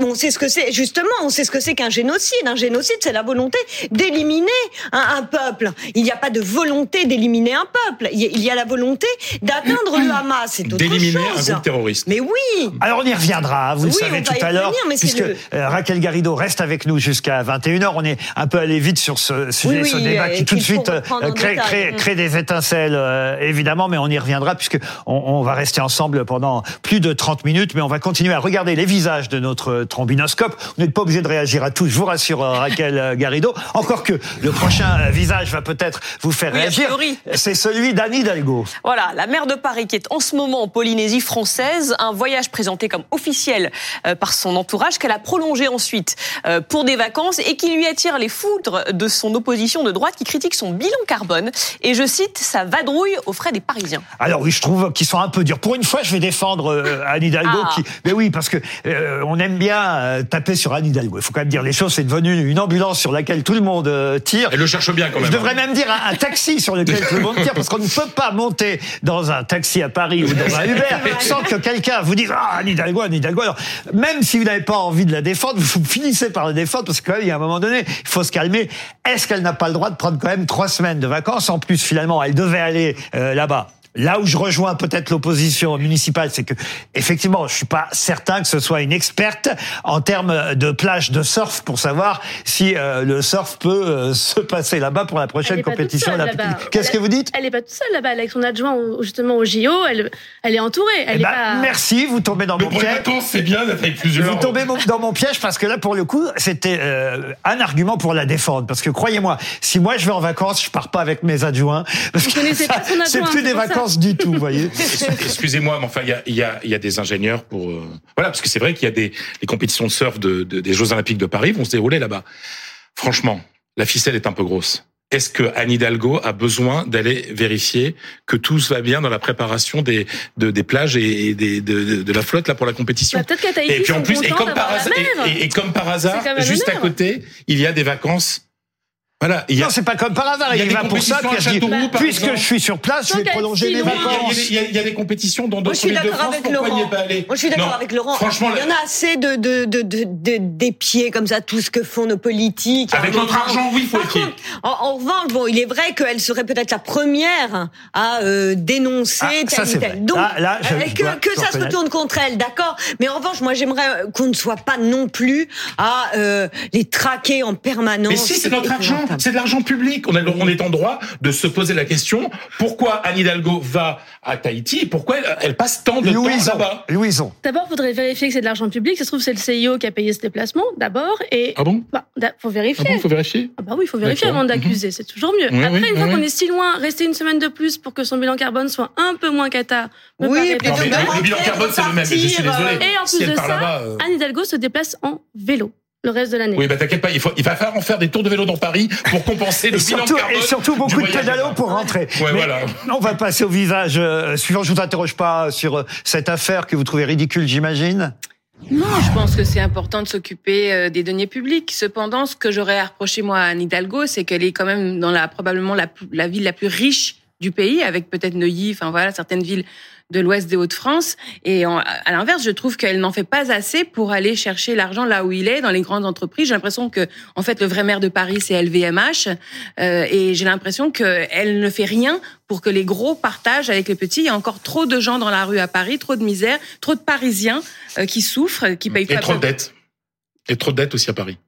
Speaker 9: on sait ce que c'est, justement, on sait ce que c'est qu'un génocide. Un génocide, c'est la volonté d'éliminer un, un peuple. Il n'y a pas de volonté d'éliminer un peuple. Il y a, il y a la volonté d'atteindre le Hamas. C'est autre
Speaker 7: D'éliminer un groupe terroriste.
Speaker 9: Mais oui.
Speaker 1: Alors on y reviendra, vous le
Speaker 9: Oui,
Speaker 1: savez
Speaker 9: on
Speaker 1: tout à l'heure, puisque
Speaker 9: le-
Speaker 1: euh, Raquel Garrido reste avec nous jusqu'à 21h. On est un peu allé vite sur ce sujet,
Speaker 9: Oui,
Speaker 1: ce
Speaker 9: oui,
Speaker 1: débat qui tout de suite euh, crée, crée-
Speaker 9: Mm.
Speaker 1: crée des étincelles, euh, évidemment, mais on y reviendra puisque on, on va rester ensemble pendant plus de 30 minutes, mais on va continuer à regarder les visages de notre trombinoscope. Vous n'êtes pas obligé de réagir à tout, je vous rassure, euh, Raquel Garrido. Encore que le prochain visage va peut-être vous faire
Speaker 2: Oui,
Speaker 1: réagir. C'est celui d'Anne Hidalgo.
Speaker 2: Voilà, la maire de Paris qui est en ce moment en Polynésie française, un voyage présenté comme officiel par son entourage qu'elle a prolongé ensuite pour des vacances et qui lui est attire les foudres de son opposition de droite qui critique son bilan carbone. Et je cite, ça vadrouille aux frais des Parisiens.
Speaker 1: Alors oui, je trouve qu'ils sont un peu durs. Pour une fois, je vais défendre euh, Anne Hidalgo.
Speaker 2: Ah.
Speaker 1: Qui... Mais oui, parce que euh, on aime bien euh, taper sur Anne Hidalgo. Il faut quand même dire les choses. C'est devenu une ambulance sur laquelle tout le monde euh, tire.
Speaker 7: Elle le cherche bien quand même.
Speaker 1: Je devrais même dire un, un taxi sur lequel tout le monde tire, parce qu'on ne peut pas monter dans un taxi à Paris ou dans un Uber sans que quelqu'un vous dise ah Anne Hidalgo, Anne Hidalgo. Alors, même si vous n'avez pas envie de la défendre, vous finissez par la défendre parce que quand même, il y a un moment donné, il faut se calmer. Est-ce qu'elle n'a pas le droit de prendre quand même trois semaines de vacances? En plus, finalement, elle devait aller euh, là-bas. Là où je rejoins peut-être l'opposition municipale, c'est que effectivement, je suis pas certain que ce soit une experte en termes de plage de surf pour savoir si euh, le surf peut euh, se passer là-bas pour la prochaine compétition. Qu'est-ce que
Speaker 3: Elle-
Speaker 1: vous dites?
Speaker 3: Elle est pas toute seule là-bas, elle est avec son adjoint au- justement au JO, elle, elle est entourée. Elle
Speaker 1: Eh
Speaker 3: est
Speaker 1: ben,
Speaker 3: pas...
Speaker 1: Merci, vous tombez dans mon piège.
Speaker 7: vacances, c'est bien d'être avec plusieurs.
Speaker 1: Vous tombez dans mon piège parce que là, pour le coup, c'était euh, un argument pour la défendre. Parce que croyez-moi, si moi je vais en vacances, je pars pas avec mes adjoints. Parce
Speaker 3: Vous
Speaker 1: que
Speaker 3: connaissez
Speaker 1: ça,
Speaker 3: pas son adjoint,
Speaker 1: c'est plus des
Speaker 3: ça.
Speaker 1: Vacances du tout, vous voyez.
Speaker 7: Excusez-moi, mais enfin, il y a, il y, a, il y a des ingénieurs pour... euh, Voilà, parce que c'est vrai qu'il y a des les compétitions de surf de, de- des Jeux Olympiques de Paris vont se dérouler là-bas. Franchement, la ficelle est un peu grosse. Est-ce que Anne Hidalgo a besoin d'aller vérifier que tout va bien dans la préparation des, de, des plages et des, de, de, de la flotte là pour la compétition?
Speaker 3: Bah,
Speaker 7: Et puis en plus, et comme, par hasard,
Speaker 3: la mer.
Speaker 7: et, et- et comme par hasard,
Speaker 3: C'est quand même
Speaker 7: juste à côté, il y a des vacances. Voilà, il y a,
Speaker 1: Non, c'est pas comme par hasard.
Speaker 7: Il y a
Speaker 1: Il, va pour ça. dit, puisque
Speaker 7: exemple.
Speaker 1: je suis sur place, je vais prolonger mes
Speaker 3: si loin,
Speaker 7: il y a-
Speaker 1: vacances.
Speaker 7: il y, a, il y a des compétitions dans d'autres villes de France.
Speaker 9: avec
Speaker 7: Pourquoi
Speaker 9: Laurent.
Speaker 7: n'y est pas allé
Speaker 9: Moi, je suis d'accord avec Laurent.
Speaker 7: Franchement,
Speaker 9: il y en a assez de, de, de, de, de- des pieds comme ça, tout ce que font nos politiques.
Speaker 7: Avec notre argent, oui, il faut
Speaker 9: Par contre, en, en revanche, bon, il est vrai qu'elle serait peut-être la première à euh, dénoncer
Speaker 1: Ah, ça,
Speaker 9: tel ou tel. Donc,
Speaker 1: Là- là, je-
Speaker 9: euh,
Speaker 1: je
Speaker 9: que, ça se retourne contre elle, d'accord. Mais en revanche, moi, j'aimerais qu'on ne soit pas non plus à euh, les traquer en permanence.
Speaker 7: Mais si, c'est notre argent, c'est de l'argent public. On, est- on est en droit de se poser la question pourquoi Anne Hidalgo va à Tahiti et pourquoi elle, elle passe tant de temps
Speaker 1: Louison.
Speaker 7: là-bas
Speaker 1: Louison.
Speaker 3: D'abord, il faudrait vérifier que c'est de l'argent public. Ça se trouve, c'est le CIO qui a payé ce déplacement, d'abord. Et
Speaker 7: Ah bon
Speaker 3: bah, faut vérifier.
Speaker 7: Ah bon, faut vérifier
Speaker 3: Ah bah oui, il faut vérifier avant d'accuser, c'est toujours mieux.
Speaker 7: Oui,
Speaker 3: Après,
Speaker 7: oui,
Speaker 3: une fois
Speaker 7: oui,
Speaker 3: qu'on est si loin, rester une semaine de plus pour que son bilan carbone soit un peu moins cata.
Speaker 9: Oui,
Speaker 7: Non, mais le, bilan carbone, c'est le même. Je suis désolé.
Speaker 3: Et en plus de ça,
Speaker 7: euh,
Speaker 3: Anne Hidalgo se déplace en vélo le reste de l'année.
Speaker 7: Oui, bah t'inquiète pas, il, faut, il va falloir en faire des tours de vélo dans Paris pour compenser le
Speaker 1: Et
Speaker 7: bilan
Speaker 1: surtout,
Speaker 7: carbone.
Speaker 1: et surtout
Speaker 7: du
Speaker 1: beaucoup de pédalos pour rentrer.
Speaker 7: Ouais,
Speaker 1: Mais
Speaker 7: voilà.
Speaker 1: On va passer au visage euh, suivant. Je vous interroge pas sur euh, cette affaire que vous trouvez ridicule, j'imagine.
Speaker 10: Non, je pense que c'est important de s'occuper euh, des deniers publics. Cependant, ce que j'aurais à reprocher moi à Anne Hidalgo, c'est qu'elle est quand même dans la probablement la ville la plus riche du pays, avec peut-être Neuilly, enfin voilà, certaines villes de l'Ouest des Hauts-de-France. Et en- à l'inverse, je trouve qu'elle n'en fait pas assez pour aller chercher l'argent là où il est, dans les grandes entreprises. J'ai l'impression que, en fait, le vrai maire de Paris, c'est LVMH, euh, et j'ai l'impression qu'elle ne fait rien pour que les gros partagent avec les petits. Il y a encore trop de gens dans la rue à Paris, trop de misère, trop de Parisiens euh, qui souffrent, qui payent
Speaker 7: Et
Speaker 10: pas
Speaker 7: trop de dettes. Et trop de dettes aussi à Paris.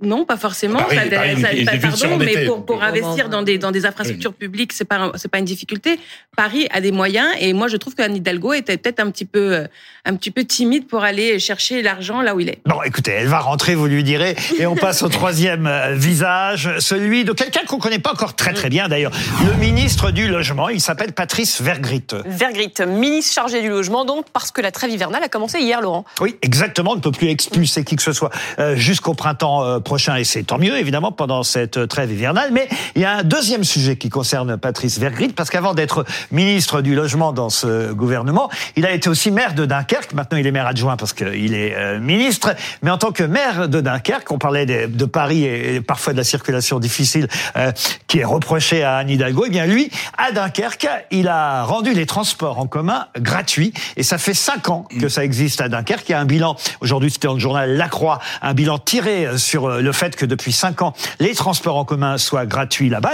Speaker 10: Non, pas forcément.
Speaker 7: Paris-
Speaker 10: ça,
Speaker 7: Paris,
Speaker 10: ça-
Speaker 7: il est
Speaker 10: ça- pardon, mais pour,
Speaker 9: euh,
Speaker 10: investir dans des dans des infrastructures publiques, c'est pas c'est pas une difficulté. Paris a des moyens et moi je trouve qu'Anne Hidalgo était peut-être un petit peu euh, un petit peu timide pour aller chercher l'argent là où il est.
Speaker 1: Bon, écoutez, elle va rentrer, vous lui direz. Et on passe au troisième euh, visage, celui de quelqu'un qu'on connaît pas encore très très bien d'ailleurs. Le ministre du Logement, il s'appelle Patrice Vergrit.
Speaker 2: Vergrit, ministre chargé du logement, donc parce que la trêve hivernale a commencé hier, Laurent.
Speaker 1: Oui, exactement. On ne peut plus expulser qui que ce soit jusqu'au printemps et c'est tant mieux évidemment pendant cette trêve hivernale. Mais il y a un deuxième sujet qui concerne Patrice Vergrit, parce qu'avant d'être ministre du logement dans ce gouvernement, il a été aussi maire de Dunkerque. Maintenant, il est maire adjoint parce qu'il est euh, ministre. Mais en tant que maire de Dunkerque, on parlait de, Paris et, parfois de la circulation difficile euh, qui est reprochée à Anne Hidalgo. Eh bien, lui, à Dunkerque, il a rendu les transports en commun gratuits. Et ça fait cinq ans que ça existe à Dunkerque. Il y a un bilan, aujourd'hui c'était dans le journal La Croix, un bilan tiré sur euh, le fait que depuis cinq ans, les transports en commun soient gratuits là-bas.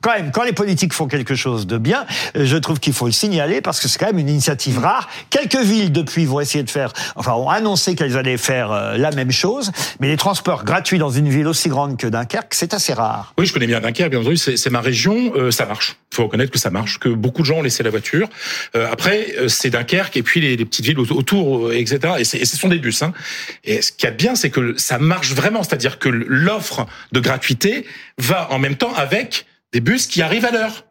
Speaker 1: Quand même, quand les politiques font quelque chose de bien, euh, je trouve qu'il faut le signaler parce que c'est quand même une initiative rare. Quelques villes depuis vont essayer de faire, enfin, ont annoncé qu'elles allaient faire euh, la même chose, mais les transports gratuits dans une ville aussi grande que Dunkerque, c'est assez rare.
Speaker 7: Oui, je connais bien Dunkerque, bien entendu, c'est ma région, euh, ça marche. Il faut reconnaître que ça marche, que beaucoup de gens ont laissé la voiture. Euh, après, euh, c'est Dunkerque et puis les, petites villes au- autour, etc. Et, et ce sont des bus. Hein. Et ce qu'il y a de bien, c'est que ça marche vraiment, c'est-à-dire que l'offre de gratuité va en même temps avec des bus qui arrivent à l'heure.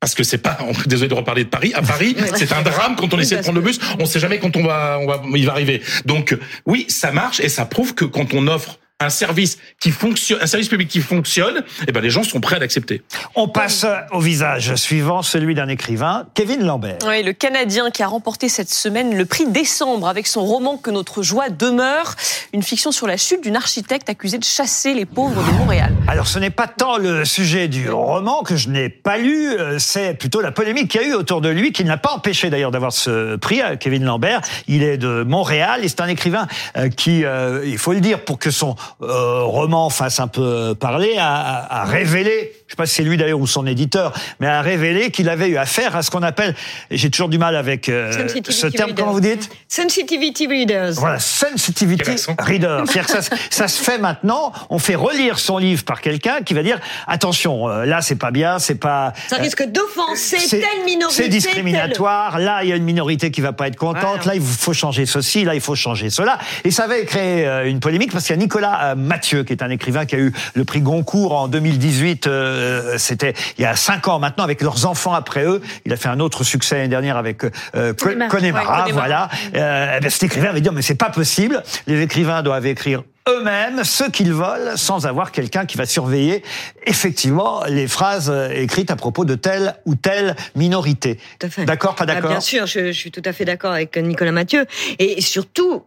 Speaker 7: Parce que c'est pas, on- désolé de reparler de Paris. À Paris, c'est un drame quand on essaie de prendre le bus. On sait jamais quand on va, on va, il va arriver. Donc, oui, ça marche et ça prouve que quand on offre un service qui fonctionne, un service public qui fonctionne, eh ben les gens sont prêts à l'accepter.
Speaker 1: On passe au visage suivant, celui d'un écrivain, Kevin Lambert.
Speaker 2: Oui, le Canadien qui a remporté cette semaine le prix Décembre avec son roman Que notre joie demeure, une fiction sur la chute d'une architecte accusée de chasser les pauvres de Montréal.
Speaker 1: Alors ce n'est pas tant le sujet du roman que je n'ai pas lu, euh, c'est plutôt la polémique qu'il y a eu autour de lui, qui n'a pas empêché d'ailleurs d'avoir ce prix, à Kevin Lambert. Il est de Montréal et c'est un écrivain euh, qui, euh, il faut le dire, pour que son roman fasse un peu parler, a, a révélé je sais pas si c'est lui d'ailleurs ou son éditeur, mais a révélé qu'il avait eu affaire à ce qu'on appelle, j'ai toujours du mal avec euh, ce terme, comment vous dites?
Speaker 9: Sensitivity readers.
Speaker 1: Voilà, sensitivity readers. C'est-à-dire que ça, ça, se fait maintenant, on fait relire son livre par quelqu'un qui va dire, attention, euh, là c'est pas bien, c'est pas...
Speaker 9: Ça risque d'offenser telle minorité.
Speaker 1: C'est discriminatoire, là il y a une minorité qui va pas être contente, là il faut changer ceci, là il faut changer cela. Et ça avait créé euh, une polémique parce qu'il y a Nicolas Mathieu, qui est un écrivain qui a eu le prix Goncourt en 2018 euh, c'était il y a cinq ans maintenant avec leurs enfants après eux. Il a fait un autre succès l'année dernière avec euh, Connemara, voilà. Euh, eh ben, cet écrivain avait dit mais c'est pas possible. Les écrivains doivent écrire eux-mêmes ce qu'ils veulent sans avoir quelqu'un qui va surveiller effectivement les phrases euh, écrites à propos de telle ou telle minorité. D'accord, pas ah, d'accord?
Speaker 9: Bien sûr, je, je, suis tout à fait d'accord avec Nicolas Mathieu. Et surtout,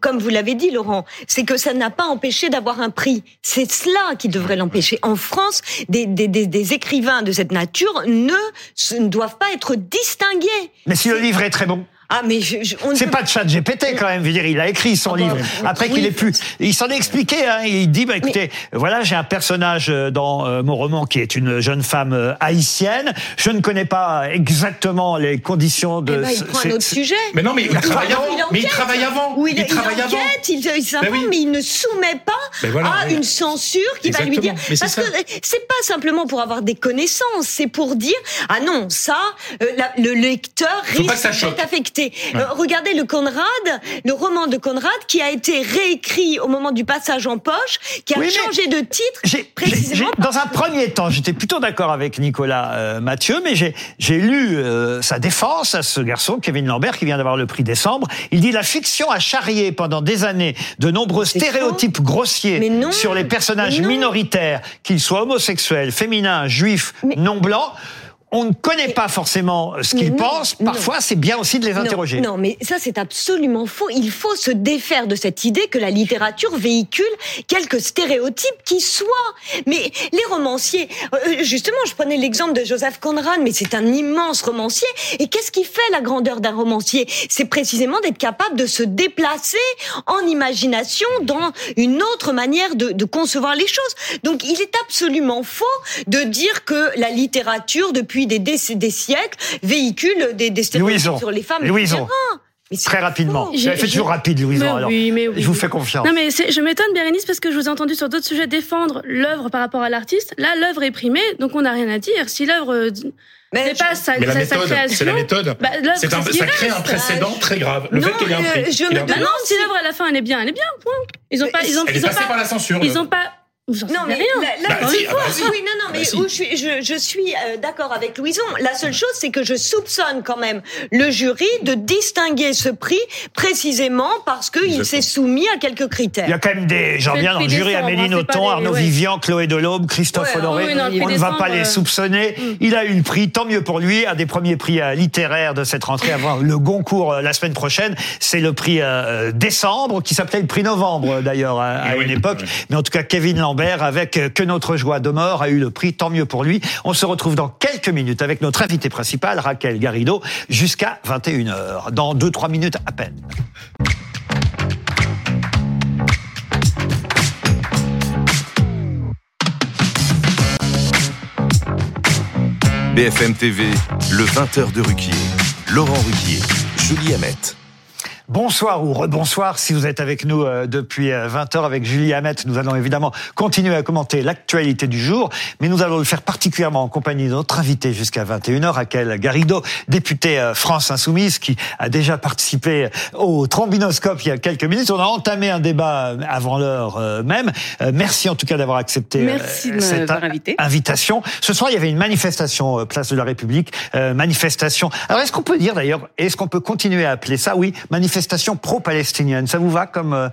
Speaker 9: comme vous l'avez dit, Laurent, c'est que ça n'a pas empêché d'avoir un prix. C'est cela qui devrait l'empêcher. En France, des, des, des, écrivains de cette nature ne, ne doivent pas être distingués.
Speaker 1: Mais si le livre est très bon
Speaker 9: ah mais
Speaker 1: c'est pas de chat GPT quand même. Je veux dire, il a écrit son ah livre après qu'il ait pu. Il s'en est expliqué. Hein, il dit bah écoutez, voilà, j'ai un personnage euh, dans euh, mon roman qui est une jeune femme euh, haïtienne. Je ne connais pas exactement les conditions de.
Speaker 9: Eh ben, il prend un autre sujet.
Speaker 7: Mais non, mais il, travaille avant. Mais il travaille avant.
Speaker 9: Oui, il, travaille avant. Il, ben mais il ne soumet pas ben à une censure qui va lui dire. Parce que c'est pas simplement pour avoir des connaissances, c'est pour dire ah non ça, le lecteur risque d'être affecté. Euh, regardez le Conrad, le roman de Conrad qui a été réécrit au moment du passage en poche, qui a changé de titre précisément.
Speaker 1: dans un premier temps, j'étais plutôt d'accord avec Nicolas euh, Mathieu, mais j'ai lu euh, sa défense à ce garçon, Kevin Lambert, qui vient d'avoir le prix décembre. Il dit la fiction a charrié pendant des années de nombreux stéréotypes grossiers sur les personnages minoritaires, qu'ils soient homosexuels, féminins, juifs, non blancs on ne connaît pas forcément ce qu'ils pensent. Parfois, c'est bien aussi de les interroger.
Speaker 9: Non, mais ça, c'est absolument faux. Il faut se défaire de cette idée que la littérature véhicule quelques stéréotypes qui soient. Mais les romanciers, euh, justement, je prenais l'exemple de Joseph Conrad, mais c'est un immense romancier. Et qu'est-ce qui fait la grandeur d'un romancier? C'est précisément d'être capable de se déplacer en imagination dans une autre manière de, de concevoir les choses. Donc, il est absolument faux de dire que la littérature, depuis des, des, siècles, véhicule des, des stéréotypes sur les femmes.
Speaker 1: Louison. Très rapidement. Je, fait toujours rapide, Louison. Alors, oui, mais Je vous fais confiance.
Speaker 3: Non, mais je m'étonne, Bérénice, parce que je vous ai entendu sur d'autres sujets défendre l'œuvre par rapport à l'artiste. Là, l'œuvre est primée, donc on n'a rien à dire. Si l'œuvre euh,
Speaker 7: mais
Speaker 3: pas sa,
Speaker 7: mais la méthode, C'est la méthode. Bah, c'est un, ça crée un précédent très grave. Le fait qu'il y ait un prix.
Speaker 3: Je me demande si l'œuvre à la fin elle est bien, elle est bien. Point. Ils ont pas, ils ont,
Speaker 7: elle
Speaker 3: ils
Speaker 7: est passée par la censure.
Speaker 3: Ils ont pas
Speaker 9: non mais rien. Là, bah, si, ah bah, oui, non, non, mais bah, où je suis, je, je suis euh, d'accord avec Louison. La seule chose, c'est que je soupçonne quand même le jury de distinguer ce prix précisément parce qu'il s'est soumis à quelques critères.
Speaker 1: Il y a quand même des gens bien dans le jury, Amélie Nothomb, Arnaud Vivian, Chloé Delaube, Christophe Honoré. on ne va pas les soupçonner. Mm. Il a eu le prix, tant mieux pour lui, un des premiers prix euh, littéraires de cette rentrée avant le Goncourt euh, la semaine prochaine. C'est le prix décembre, qui s'appelait le prix novembre d'ailleurs à, une époque. Mais en tout cas, Kevin Avec Que notre joie demeure a eu le prix, tant mieux pour lui. On se retrouve dans quelques minutes avec notre invité principal, Raquel Garrido, jusqu'à 21h, dans 2-3 minutes à peine.
Speaker 11: BFM TV, le 20h de Ruquier. Laurent Ruquier, Julie Hamet.
Speaker 1: Bonsoir ou rebonsoir si vous êtes avec nous euh, depuis 20h euh, avec Julie Hamet. Nous allons évidemment continuer à commenter l'actualité du jour, mais nous allons le faire particulièrement en compagnie de notre invité jusqu'à 21h, Raquel Garrido, députée euh, France Insoumise, qui a déjà participé au trombinoscope il y a quelques minutes. On a entamé un débat avant l'heure même. Merci en tout cas d'avoir accepté cette invitation. Ce soir, il y avait une manifestation place de la République, manifestation. Alors est-ce qu'on peut dire d'ailleurs, est-ce qu'on peut continuer à appeler ça, oui, manifestation manifestation pro-palestinienne. Ça vous va comme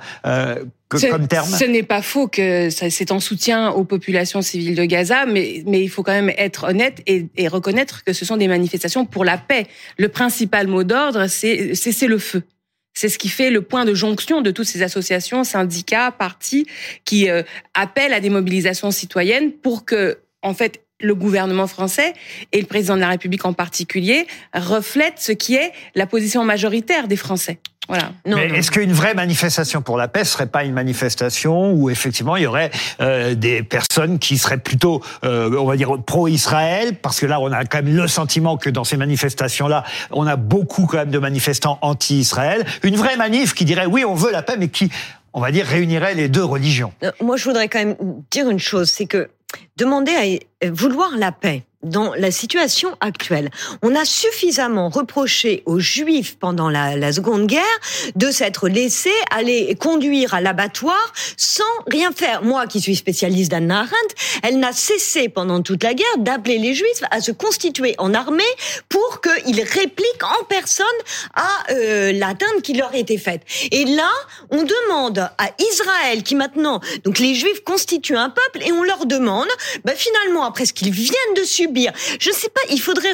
Speaker 1: comme terme
Speaker 10: Ce n'est pas faux que c'est en soutien aux populations civiles de Gaza, mais, mais il faut quand même être honnête et, et reconnaître que ce sont des manifestations pour la paix. Le principal mot d'ordre, c'est cesser le feu. C'est ce qui fait le point de jonction de toutes ces associations, syndicats, partis qui euh, appellent à des mobilisations citoyennes pour que, en fait, le gouvernement français et le président de la République en particulier reflètent ce qui est la position majoritaire des Français. Voilà.
Speaker 1: Mais est-ce qu'une vraie manifestation pour la paix serait pas une manifestation où effectivement il y aurait euh, des personnes qui seraient plutôt, euh, on va dire, pro-Israël? Parce que là, on a quand même le sentiment que dans ces manifestations-là, on a beaucoup quand même de manifestants anti-Israël. Une vraie manif qui dirait oui, on veut la paix, mais qui, on va dire, réunirait les deux religions.
Speaker 9: Euh, moi, je voudrais quand même dire une chose, c'est que demander à vouloir la paix, dans la situation actuelle. On a suffisamment reproché aux Juifs pendant la, Seconde Guerre de s'être laissés aller conduire à l'abattoir sans rien faire. Moi, qui suis spécialiste d'Anna Arendt, elle n'a cessé pendant toute la guerre d'appeler les Juifs à se constituer en armée pour qu'ils répliquent en personne à euh, l'atteinte qui leur était faite. Et là, on demande à Israël, qui maintenant, donc les Juifs constituent un peuple, et on leur demande, bah, finalement, après ce qu'ils viennent de subir, je ne sais pas, il faudrait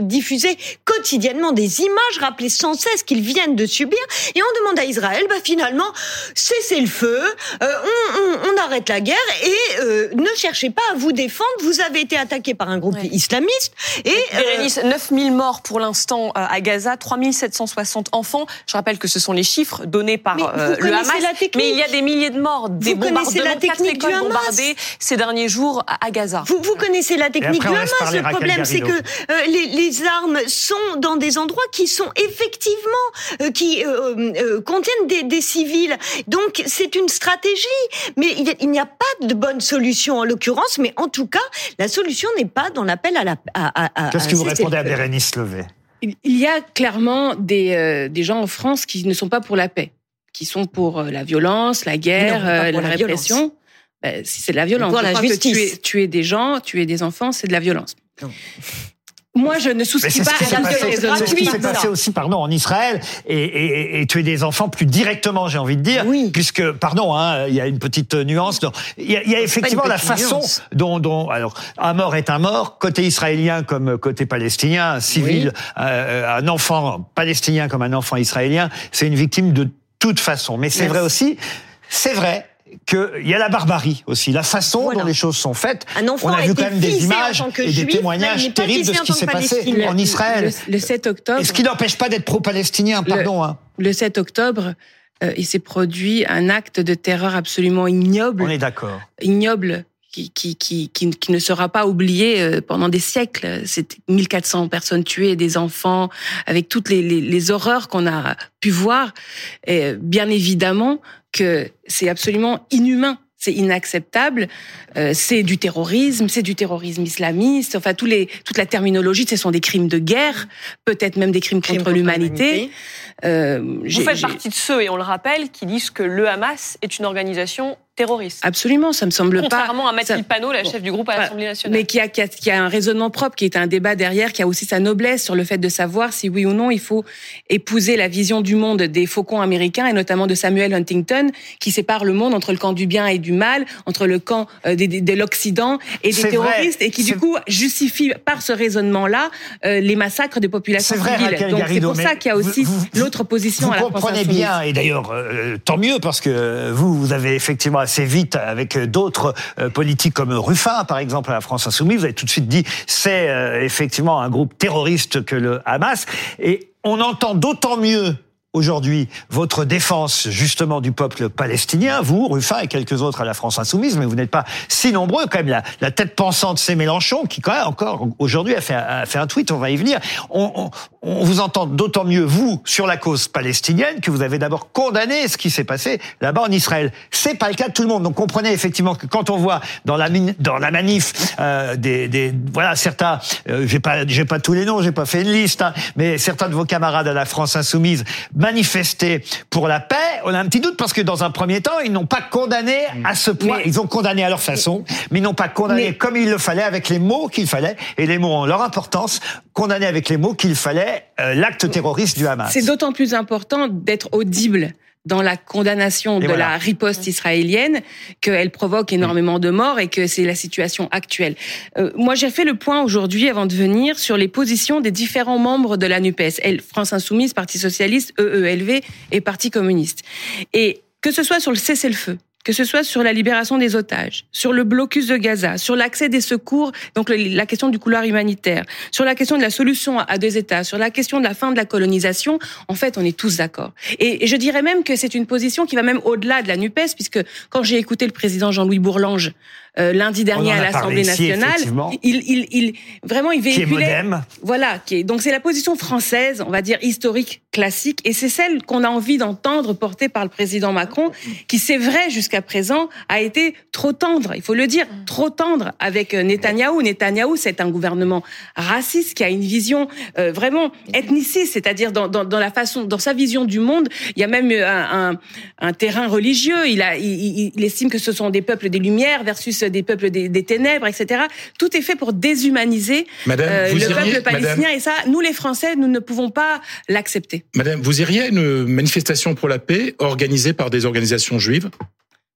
Speaker 9: diffuser quotidiennement des images, rappeler sans cesse qu'ils viennent de subir, et on demande à Israël, bah finalement, cessez le feu, euh, on, arrête la guerre et euh, ne cherchez pas à vous défendre. Vous avez été attaqué par un groupe islamiste et
Speaker 2: euh, 9000 morts pour l'instant euh, à Gaza, 3760 enfants. Je rappelle que ce sont les chiffres donnés par le Hamas. Mais il y a des milliers de morts, des vous bombardements, la technique du bombardées ces derniers jours à, Gaza.
Speaker 9: Vous, vous connaissez la technique du le problème, c'est que euh, les, les, armes sont dans des endroits qui sont effectivement euh, qui euh, contiennent des, des, civils. Donc c'est une stratégie, mais il n'y a pas de bonne solution en l'occurrence. Mais en tout cas, la solution n'est pas dans l'appel à la.
Speaker 1: Qu'est-ce que vous répondez à Bérénice Levé
Speaker 10: Il y a clairement des, des gens en France qui ne sont pas pour la paix, qui sont pour la violence, la guerre, la, répression. Euh, si c'est de la violence.
Speaker 9: la justice.
Speaker 10: Que tuer, des gens, tuer des enfants, c'est de la violence. Moi, je ne souscris pas à
Speaker 1: la C'est ce qui s'est passé aussi, pardon, en Israël et, et, et, tuer des enfants plus directement, j'ai envie de dire,
Speaker 9: oui.
Speaker 1: puisque, pardon, hein, il y a une petite nuance. Il y a, il y a effectivement la façon dont, dont, alors, un mort est un mort, côté israélien comme côté palestinien, un civil, euh, un enfant palestinien comme un enfant israélien, c'est une victime de toute façon. Mais c'est vrai aussi, c'est vrai qu'il y a la barbarie aussi, la façon dont les choses sont faites.
Speaker 9: On
Speaker 1: a,
Speaker 9: vu
Speaker 1: quand même des images et des témoignages terribles de ce qui s'est passé en Israël.
Speaker 10: Le, 7 octobre.
Speaker 1: Et ce qui n'empêche pas d'être pro-palestinien, pardon.
Speaker 10: Le, hein. le 7 octobre, euh, il s'est produit un acte de terreur absolument ignoble.
Speaker 1: On est d'accord.
Speaker 10: Ignoble. Qui, qui, qui, qui, ne sera pas oublié euh, pendant des siècles. C'est 1400 personnes tuées, des enfants, avec toutes les, les, les horreurs qu'on a pu voir. Et bien évidemment, que c'est absolument inhumain c'est inacceptable, euh, c'est du terrorisme, c'est du terrorisme islamiste, enfin tous les, toute la terminologie, ce sont des crimes de guerre, peut-être même des crimes, contre, l'humanité.
Speaker 2: Euh, Vous faites partie de ceux, et on le rappelle, qui disent que le Hamas est une organisation terroriste.
Speaker 10: Absolument, ça me semble
Speaker 2: pas.
Speaker 10: Contrairement
Speaker 2: à Mathilde Panot, la chef du groupe à l'Assemblée nationale.
Speaker 10: Mais qui a, qui, a, qui a, un raisonnement propre, qui est un débat derrière, qui a aussi sa noblesse sur le fait de savoir si oui ou non il faut épouser la vision du monde des faucons américains et notamment de Samuel Huntington, qui sépare le monde entre le camp du bien et du mal, entre le camp euh, de l'Occident et des terroristes, et qui du coup justifie par ce raisonnement-là euh, les massacres des populations civiles. Donc c'est pour ça qu'il y a aussi l'autre position
Speaker 1: vous
Speaker 10: à la
Speaker 1: comprenez bien, et d'ailleurs euh, tant mieux parce que vous, vous avez effectivement assez vite avec d'autres euh, politiques comme Ruffin, par exemple, à la France Insoumise. Vous avez tout de suite dit c'est euh, effectivement un groupe terroriste que le Hamas. Et on entend d'autant mieux aujourd'hui votre défense justement du peuple palestinien, vous, Ruffin et quelques autres à la France insoumise, mais vous n'êtes pas si nombreux quand même. La, la tête pensante, c'est Mélenchon qui quand même encore aujourd'hui a fait, a fait un tweet, on va y venir. On, on, on vous entend d'autant mieux, vous, sur la cause palestinienne, que vous avez d'abord condamné ce qui s'est passé là-bas en Israël. C'est pas le cas de tout le monde. Donc comprenez effectivement que quand on voit dans la, dans la manif euh, des, des, voilà certains, euh, j'ai pas j'ai pas tous les noms, j'ai pas fait une liste, hein, mais certains de vos camarades à la France insoumise manifester pour la paix. On a un petit doute parce que dans un premier temps, ils n'ont pas condamné à ce point. ils ont condamné à leur façon, mais ils n'ont pas condamné comme il le fallait avec les mots qu'il fallait. Et les mots ont leur importance. Condamné avec les mots qu'il fallait euh, l'acte terroriste du Hamas.
Speaker 10: C'est d'autant plus important d'être audible dans la condamnation de la riposte israélienne qu'elle provoque énormément de morts et que c'est la situation actuelle. Euh, moi, j'ai fait le point aujourd'hui, avant de venir, sur les positions des différents membres de la NUPES, France Insoumise, Parti Socialiste, EELV et Parti Communiste. Et que ce soit sur le cessez-le-feu, que ce soit sur la libération des otages, sur le blocus de Gaza, sur l'accès des secours, donc la question du couloir humanitaire, sur la question de la solution à deux États, sur la question de la fin de la colonisation, en fait, on est tous d'accord. Et, je dirais même que c'est une position qui va même au-delà de la NUPES, puisque quand j'ai écouté le président Jean-Louis Bourlange euh, lundi dernier à l'Assemblée nationale. il, il, il, vraiment, il véhiculait. Qui est voilà. Qui est, donc c'est la position française, on va dire historique, classique, et c'est celle qu'on a envie d'entendre portée par le président Macron, qui c'est vrai jusqu'à présent a été trop tendre. Il faut le dire, trop tendre avec euh, Netanyahou. Netanyahou, c'est un gouvernement raciste qui a une vision euh, vraiment ethniciste, c'est-à-dire dans, dans, dans, la façon, dans sa vision du monde, il y a même un, un, un terrain religieux. Il, a, il, il estime que ce sont des peuples des Lumières versus des peuples des, ténèbres, etc. Tout est fait pour déshumaniser euh, le peuple palestinien. Et ça, nous les Français, nous ne pouvons pas l'accepter.
Speaker 7: Madame, vous iriez à une manifestation pour la paix organisée par des organisations juives?